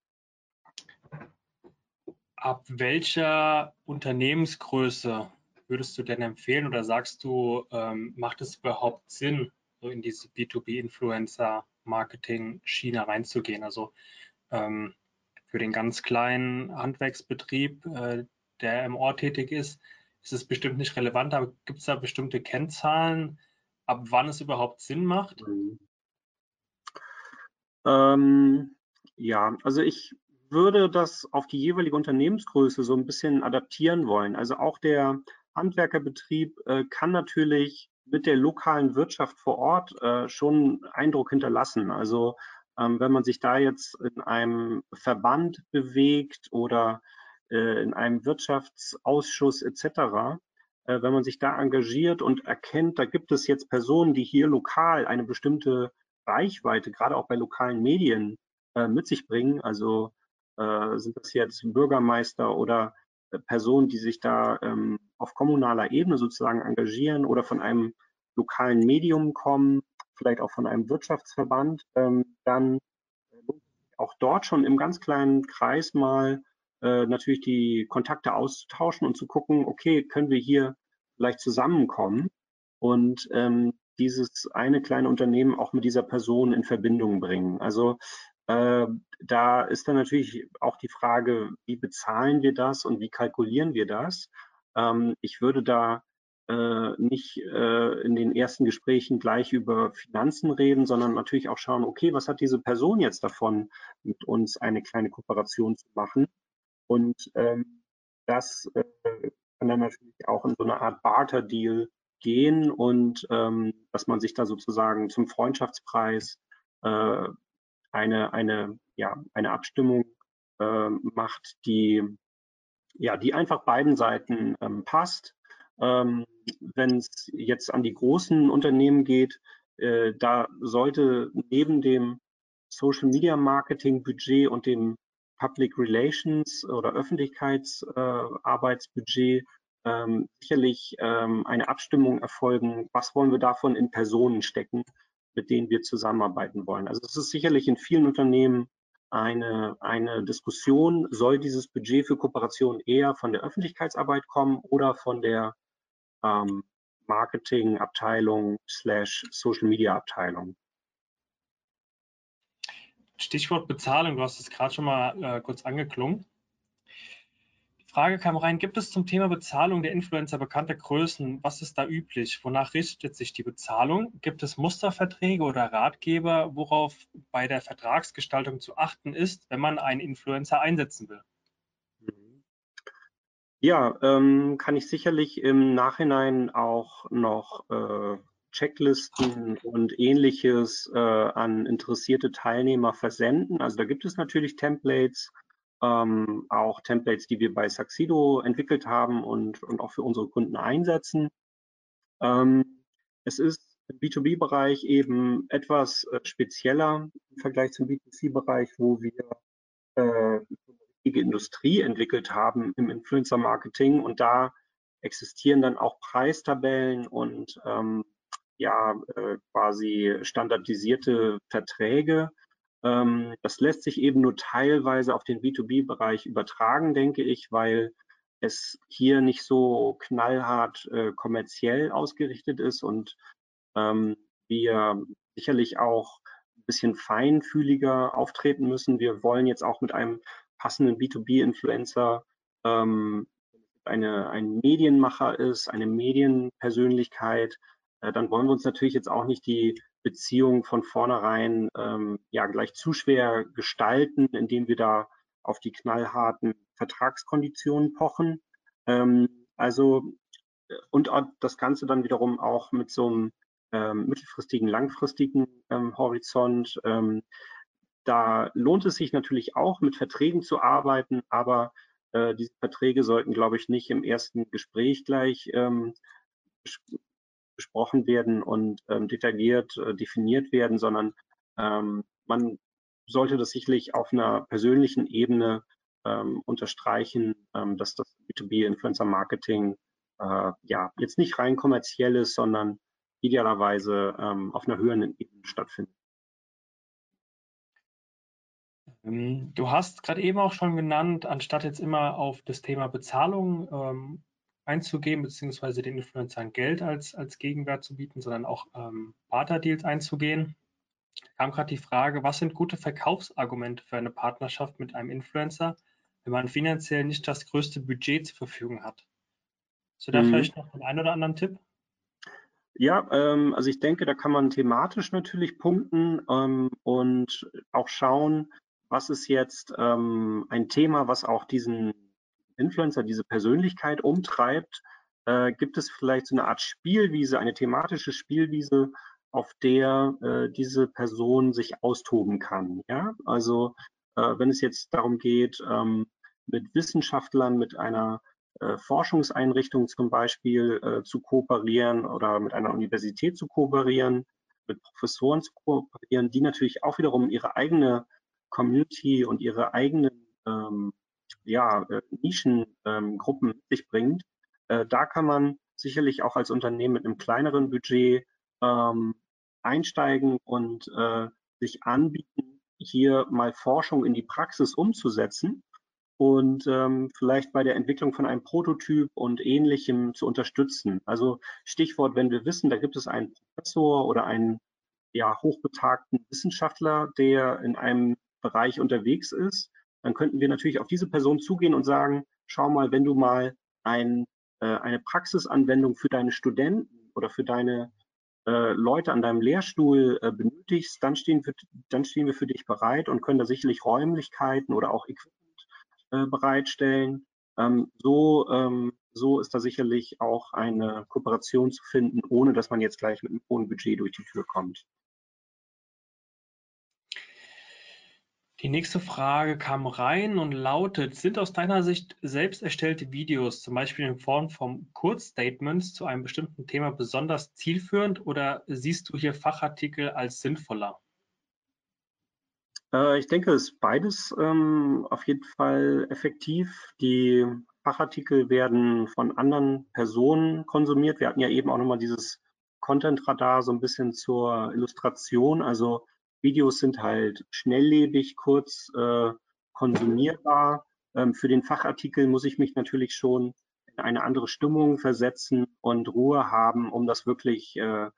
Ab welcher Unternehmensgröße würdest du denn empfehlen oder sagst du, ähm, macht es überhaupt Sinn, so in diese B2B-Influencer-Marketing-Schiene reinzugehen? Also ähm, für den ganz kleinen Handwerksbetrieb, äh, der im Ort tätig ist, ist es bestimmt nicht relevant, aber gibt es da bestimmte Kennzahlen, ab wann es überhaupt Sinn macht? Ähm, ja, also ich würde das auf die jeweilige Unternehmensgröße so ein bisschen adaptieren wollen. Also auch der Handwerkerbetrieb äh, kann natürlich mit der lokalen Wirtschaft vor Ort äh, schon Eindruck hinterlassen. Also ähm, wenn man sich da jetzt in einem Verband bewegt oder in einem Wirtschaftsausschuss etc., äh, wenn man sich da engagiert und erkennt, da gibt es jetzt Personen, die hier lokal eine bestimmte Reichweite, gerade auch bei lokalen Medien, äh, mit sich bringen. Also sind das jetzt Bürgermeister oder Personen, die sich da ähm, auf kommunaler Ebene sozusagen engagieren oder von einem lokalen Medium kommen, vielleicht auch von einem Wirtschaftsverband, ähm, dann auch dort schon im ganz kleinen Kreis mal äh, natürlich die Kontakte auszutauschen und zu gucken, okay, können wir hier vielleicht zusammenkommen und ähm, dieses eine kleine Unternehmen auch mit dieser Person in Verbindung bringen. Also äh, da ist dann natürlich auch die Frage, wie bezahlen wir das und wie kalkulieren wir das? Ähm, ich würde da äh, nicht äh, in den ersten Gesprächen gleich über Finanzen reden, sondern natürlich auch schauen, okay, was hat diese Person jetzt davon, mit uns eine kleine Kooperation zu machen? Und ähm, das äh, kann dann natürlich auch in so eine Art Barter-Deal gehen und ähm, dass man sich da sozusagen zum Freundschaftspreis äh, eine, eine, ja, eine Abstimmung äh, macht, die, ja, die einfach beiden Seiten ähm, passt. Ähm, Wenn es jetzt an die großen Unternehmen geht, äh, da sollte neben dem Social Media Marketing Budget und dem Public Relations oder Öffentlichkeitsarbeitsbudget äh, ähm, sicherlich ähm, eine Abstimmung erfolgen, was wollen wir davon in Personen stecken, mit denen wir zusammenarbeiten wollen. Also es ist sicherlich in vielen Unternehmen eine, eine Diskussion, soll dieses Budget für Kooperation eher von der Öffentlichkeitsarbeit kommen oder von der ähm, Marketingabteilung slash Social Media Abteilung. Stichwort Bezahlung, du hast es gerade schon mal äh, kurz angeklungen. Die Frage kam rein, gibt es zum Thema Bezahlung der Influencer bekannte Größen? Was ist da üblich? Wonach richtet sich die Bezahlung? Gibt es Musterverträge oder Ratgeber, worauf bei der Vertragsgestaltung zu achten ist, wenn man einen Influencer einsetzen will? Ja, ähm, kann ich sicherlich im Nachhinein auch noch äh, Checklisten und ähnliches äh, an interessierte Teilnehmer versenden. Also da gibt es natürlich Templates, ähm, auch Templates, die wir bei Saxido entwickelt haben und, und auch für unsere Kunden einsetzen. Ähm, es ist im B2B-Bereich eben etwas äh, spezieller im Vergleich zum B2C-Bereich, wo wir äh, richtige Industrie entwickelt haben im Influencer-Marketing und da existieren dann auch Preistabellen und ähm, ja äh, quasi standardisierte Verträge. Ähm, das lässt sich eben nur teilweise auf den B2B-Bereich übertragen, denke ich, weil es hier nicht so knallhart äh, kommerziell ausgerichtet ist und ähm, wir sicherlich auch ein bisschen feinfühliger auftreten müssen. Wir wollen jetzt auch mit einem passenden B2B-Influencer ähm, eine, ein Medienmacher ist, eine Medienpersönlichkeit, dann wollen wir uns natürlich jetzt auch nicht die Beziehung von vornherein ähm, ja gleich zu schwer gestalten, indem wir da auf die knallharten Vertragskonditionen pochen. Ähm, also äh, und das Ganze dann wiederum auch mit so einem ähm, mittelfristigen, langfristigen ähm, Horizont. Ähm, da lohnt es sich natürlich auch, mit Verträgen zu arbeiten, aber äh, diese Verträge sollten, glaube ich, nicht im ersten Gespräch gleich ähm, besprochen werden und ähm, detailliert äh, definiert werden, sondern ähm, man sollte das sicherlich auf einer persönlichen Ebene ähm, unterstreichen, ähm, dass das B2B-Influencer-Marketing äh, ja jetzt nicht rein kommerziell ist, sondern idealerweise ähm, auf einer höheren Ebene stattfindet. Ähm, du hast gerade eben auch schon genannt, anstatt jetzt immer auf das Thema Bezahlung ähm, einzugehen, beziehungsweise den Influencern Geld als, als Gegenwert zu bieten, sondern auch ähm, Barter-Deals einzugehen. kam gerade die Frage, was sind gute Verkaufsargumente für eine Partnerschaft mit einem Influencer, wenn man finanziell nicht das größte Budget zur Verfügung hat? Hast du da mhm. vielleicht noch den einen oder anderen Tipp? Ja, ähm, also ich denke, da kann man thematisch natürlich punkten ähm, und auch schauen, was ist jetzt ähm, ein Thema, was auch diesen Influencer, diese Persönlichkeit umtreibt, äh, gibt es vielleicht so eine Art Spielwiese, eine thematische Spielwiese, auf der äh, diese Person sich austoben kann. Ja, also äh, wenn es jetzt darum geht, ähm, mit Wissenschaftlern, mit einer äh, Forschungseinrichtung zum Beispiel äh, zu kooperieren oder mit einer Universität zu kooperieren, mit Professoren zu kooperieren, die natürlich auch wiederum ihre eigene Community und ihre eigenen ähm, ja, äh, Nischengruppen ähm, mit sich bringt. Äh, da kann man sicherlich auch als Unternehmen mit einem kleineren Budget ähm, einsteigen und äh, sich anbieten, hier mal Forschung in die Praxis umzusetzen und ähm, vielleicht bei der Entwicklung von einem Prototyp und ähnlichem zu unterstützen. Also Stichwort, wenn wir wissen, da gibt es einen Professor oder einen ja, hochbetagten Wissenschaftler, der in einem Bereich unterwegs ist, dann könnten wir natürlich auf diese Person zugehen und sagen, schau mal, wenn du mal ein, äh, eine Praxisanwendung für deine Studenten oder für deine äh, Leute an deinem Lehrstuhl äh, benötigst, dann stehen, wir, dann stehen wir für dich bereit und können da sicherlich Räumlichkeiten oder auch Equipment äh, bereitstellen. Ähm, so, ähm, so ist da sicherlich auch eine Kooperation zu finden, ohne dass man jetzt gleich mit einem hohen Budget durch die Tür kommt. Die nächste Frage kam rein und lautet, sind aus deiner Sicht selbst erstellte Videos, zum Beispiel in Form von Kurzstatements zu einem bestimmten Thema besonders zielführend oder siehst du hier Fachartikel als sinnvoller? Äh, ich denke, es ist beides ähm, auf jeden Fall effektiv. Die Fachartikel werden von anderen Personen konsumiert. Wir hatten ja eben auch nochmal dieses Content-Radar so ein bisschen zur Illustration. Also Videos sind halt schnelllebig, kurz äh, konsumierbar. Ähm, für den Fachartikel muss ich mich natürlich schon in eine andere Stimmung versetzen und Ruhe haben, um das wirklich äh,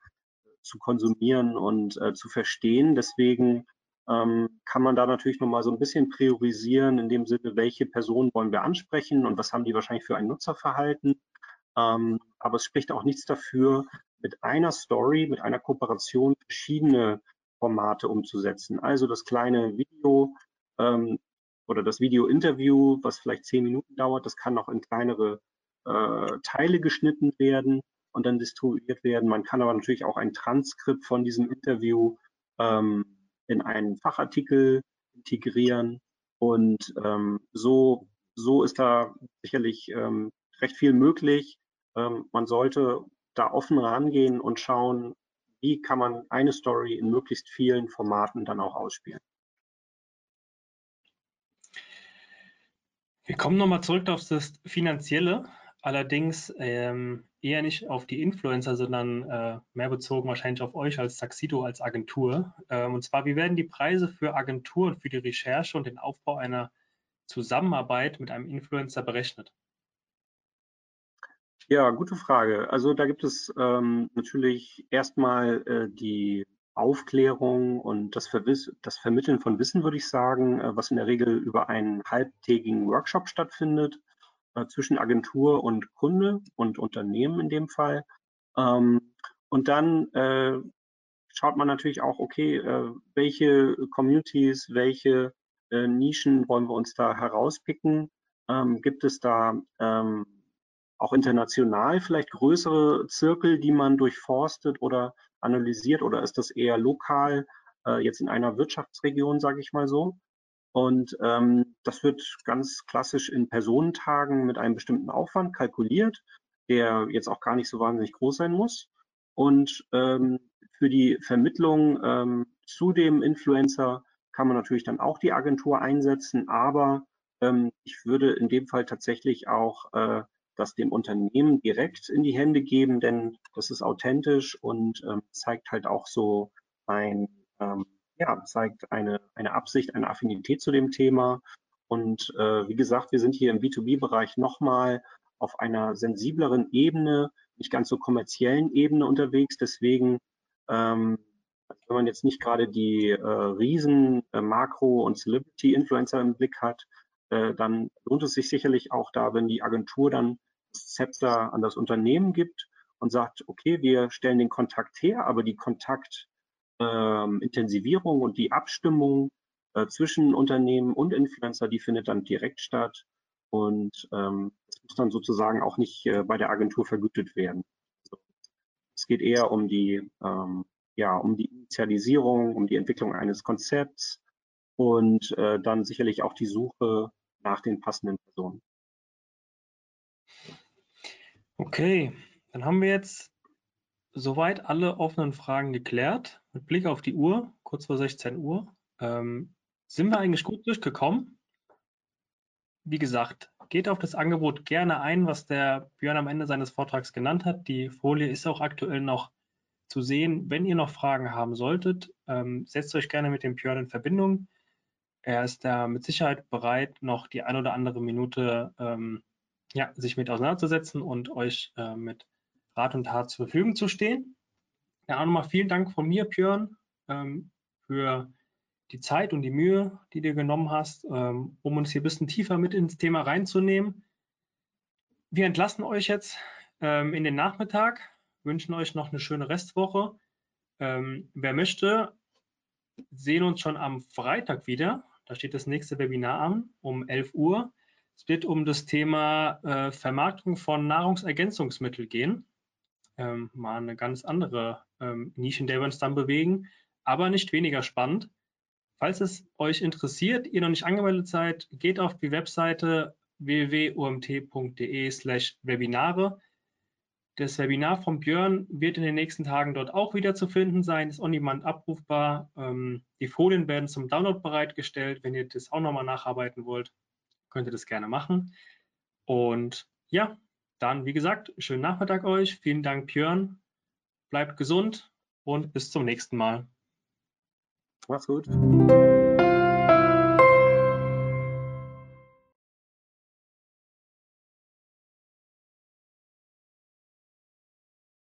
zu konsumieren und äh, zu verstehen. Deswegen ähm, kann man da natürlich nochmal so ein bisschen priorisieren, in dem Sinne, welche Personen wollen wir ansprechen und was haben die wahrscheinlich für ein Nutzerverhalten. Ähm, aber es spricht auch nichts dafür, mit einer Story, mit einer Kooperation verschiedene Formate umzusetzen. Also das kleine Video ähm, oder das Video-Interview, was vielleicht zehn Minuten dauert, das kann auch in kleinere äh, Teile geschnitten werden und dann distribuiert werden. Man kann aber natürlich auch ein Transkript von diesem Interview ähm, in einen Fachartikel integrieren. Und ähm, so, so ist da sicherlich ähm, recht viel möglich. Ähm, man sollte da offen rangehen und schauen, wie kann man eine Story in möglichst vielen Formaten dann auch ausspielen. Wir kommen nochmal zurück auf das Finanzielle, allerdings ähm, eher nicht auf die Influencer, sondern äh, mehr bezogen wahrscheinlich auf euch als Taxido, als Agentur. Ähm, und zwar, wie werden die Preise für Agenturen für die Recherche und den Aufbau einer Zusammenarbeit mit einem Influencer berechnet? Ja, gute Frage. Also da gibt es ähm, natürlich erstmal äh, die Aufklärung und das, Verwiss das Vermitteln von Wissen, würde ich sagen, äh, was in der Regel über einen halbtägigen Workshop stattfindet äh, zwischen Agentur und Kunde und Unternehmen in dem Fall. Ähm, und dann äh, schaut man natürlich auch, okay, äh, welche Communities, welche äh, Nischen wollen wir uns da herauspicken? Ähm, gibt es da ähm, auch international vielleicht größere Zirkel, die man durchforstet oder analysiert oder ist das eher lokal, äh, jetzt in einer Wirtschaftsregion, sage ich mal so? Und ähm, das wird ganz klassisch in Personentagen mit einem bestimmten Aufwand kalkuliert, der jetzt auch gar nicht so wahnsinnig groß sein muss. Und ähm, für die Vermittlung ähm, zu dem Influencer kann man natürlich dann auch die Agentur einsetzen, aber ähm, ich würde in dem Fall tatsächlich auch äh, das dem Unternehmen direkt in die Hände geben, denn das ist authentisch und ähm, zeigt halt auch so ein, ähm, ja, zeigt eine, eine Absicht, eine Affinität zu dem Thema. Und äh, wie gesagt, wir sind hier im B2B-Bereich nochmal auf einer sensibleren Ebene, nicht ganz so kommerziellen Ebene unterwegs. Deswegen, ähm, wenn man jetzt nicht gerade die äh, riesen äh, Makro- und Celebrity-Influencer im Blick hat, äh, dann lohnt es sich sicherlich auch da, wenn die Agentur dann Zepter an das Unternehmen gibt und sagt, okay, wir stellen den Kontakt her, aber die Kontaktintensivierung ähm, und die Abstimmung äh, zwischen Unternehmen und Influencer, die findet dann direkt statt und ähm, das muss dann sozusagen auch nicht äh, bei der Agentur vergütet werden. Also, es geht eher um die, ähm, ja, um die Initialisierung, um die Entwicklung eines Konzepts und äh, dann sicherlich auch die Suche nach den passenden Personen. Okay, dann haben wir jetzt soweit alle offenen Fragen geklärt. Mit Blick auf die Uhr, kurz vor 16 Uhr, ähm, sind wir eigentlich gut durchgekommen. Wie gesagt, geht auf das Angebot gerne ein, was der Björn am Ende seines Vortrags genannt hat. Die Folie ist auch aktuell noch zu sehen. Wenn ihr noch Fragen haben solltet, ähm, setzt euch gerne mit dem Björn in Verbindung. Er ist da mit Sicherheit bereit, noch die ein oder andere Minute ähm, ja, sich mit auseinanderzusetzen und euch äh, mit Rat und Tat zur Verfügung zu stehen. Ja, auch nochmal vielen Dank von mir, Björn, ähm, für die Zeit und die Mühe, die du genommen hast, ähm, um uns hier ein bisschen tiefer mit ins Thema reinzunehmen. Wir entlassen euch jetzt ähm, in den Nachmittag, wünschen euch noch eine schöne Restwoche. Ähm, wer möchte, sehen uns schon am Freitag wieder. Da steht das nächste Webinar an um 11 Uhr. Es wird um das Thema äh, Vermarktung von Nahrungsergänzungsmitteln gehen. Ähm, mal eine ganz andere ähm, Nische, in der wir uns dann bewegen, aber nicht weniger spannend. Falls es euch interessiert, ihr noch nicht angemeldet seid, geht auf die Webseite www.umt.de slash Webinare. Das Webinar von Björn wird in den nächsten Tagen dort auch wieder zu finden sein, ist on-demand abrufbar. Ähm, die Folien werden zum Download bereitgestellt. Wenn ihr das auch nochmal nacharbeiten wollt, könnt ihr das gerne machen. Und ja, dann, wie gesagt, schönen Nachmittag euch. Vielen Dank, Björn. Bleibt gesund und bis zum nächsten Mal. Mach's gut.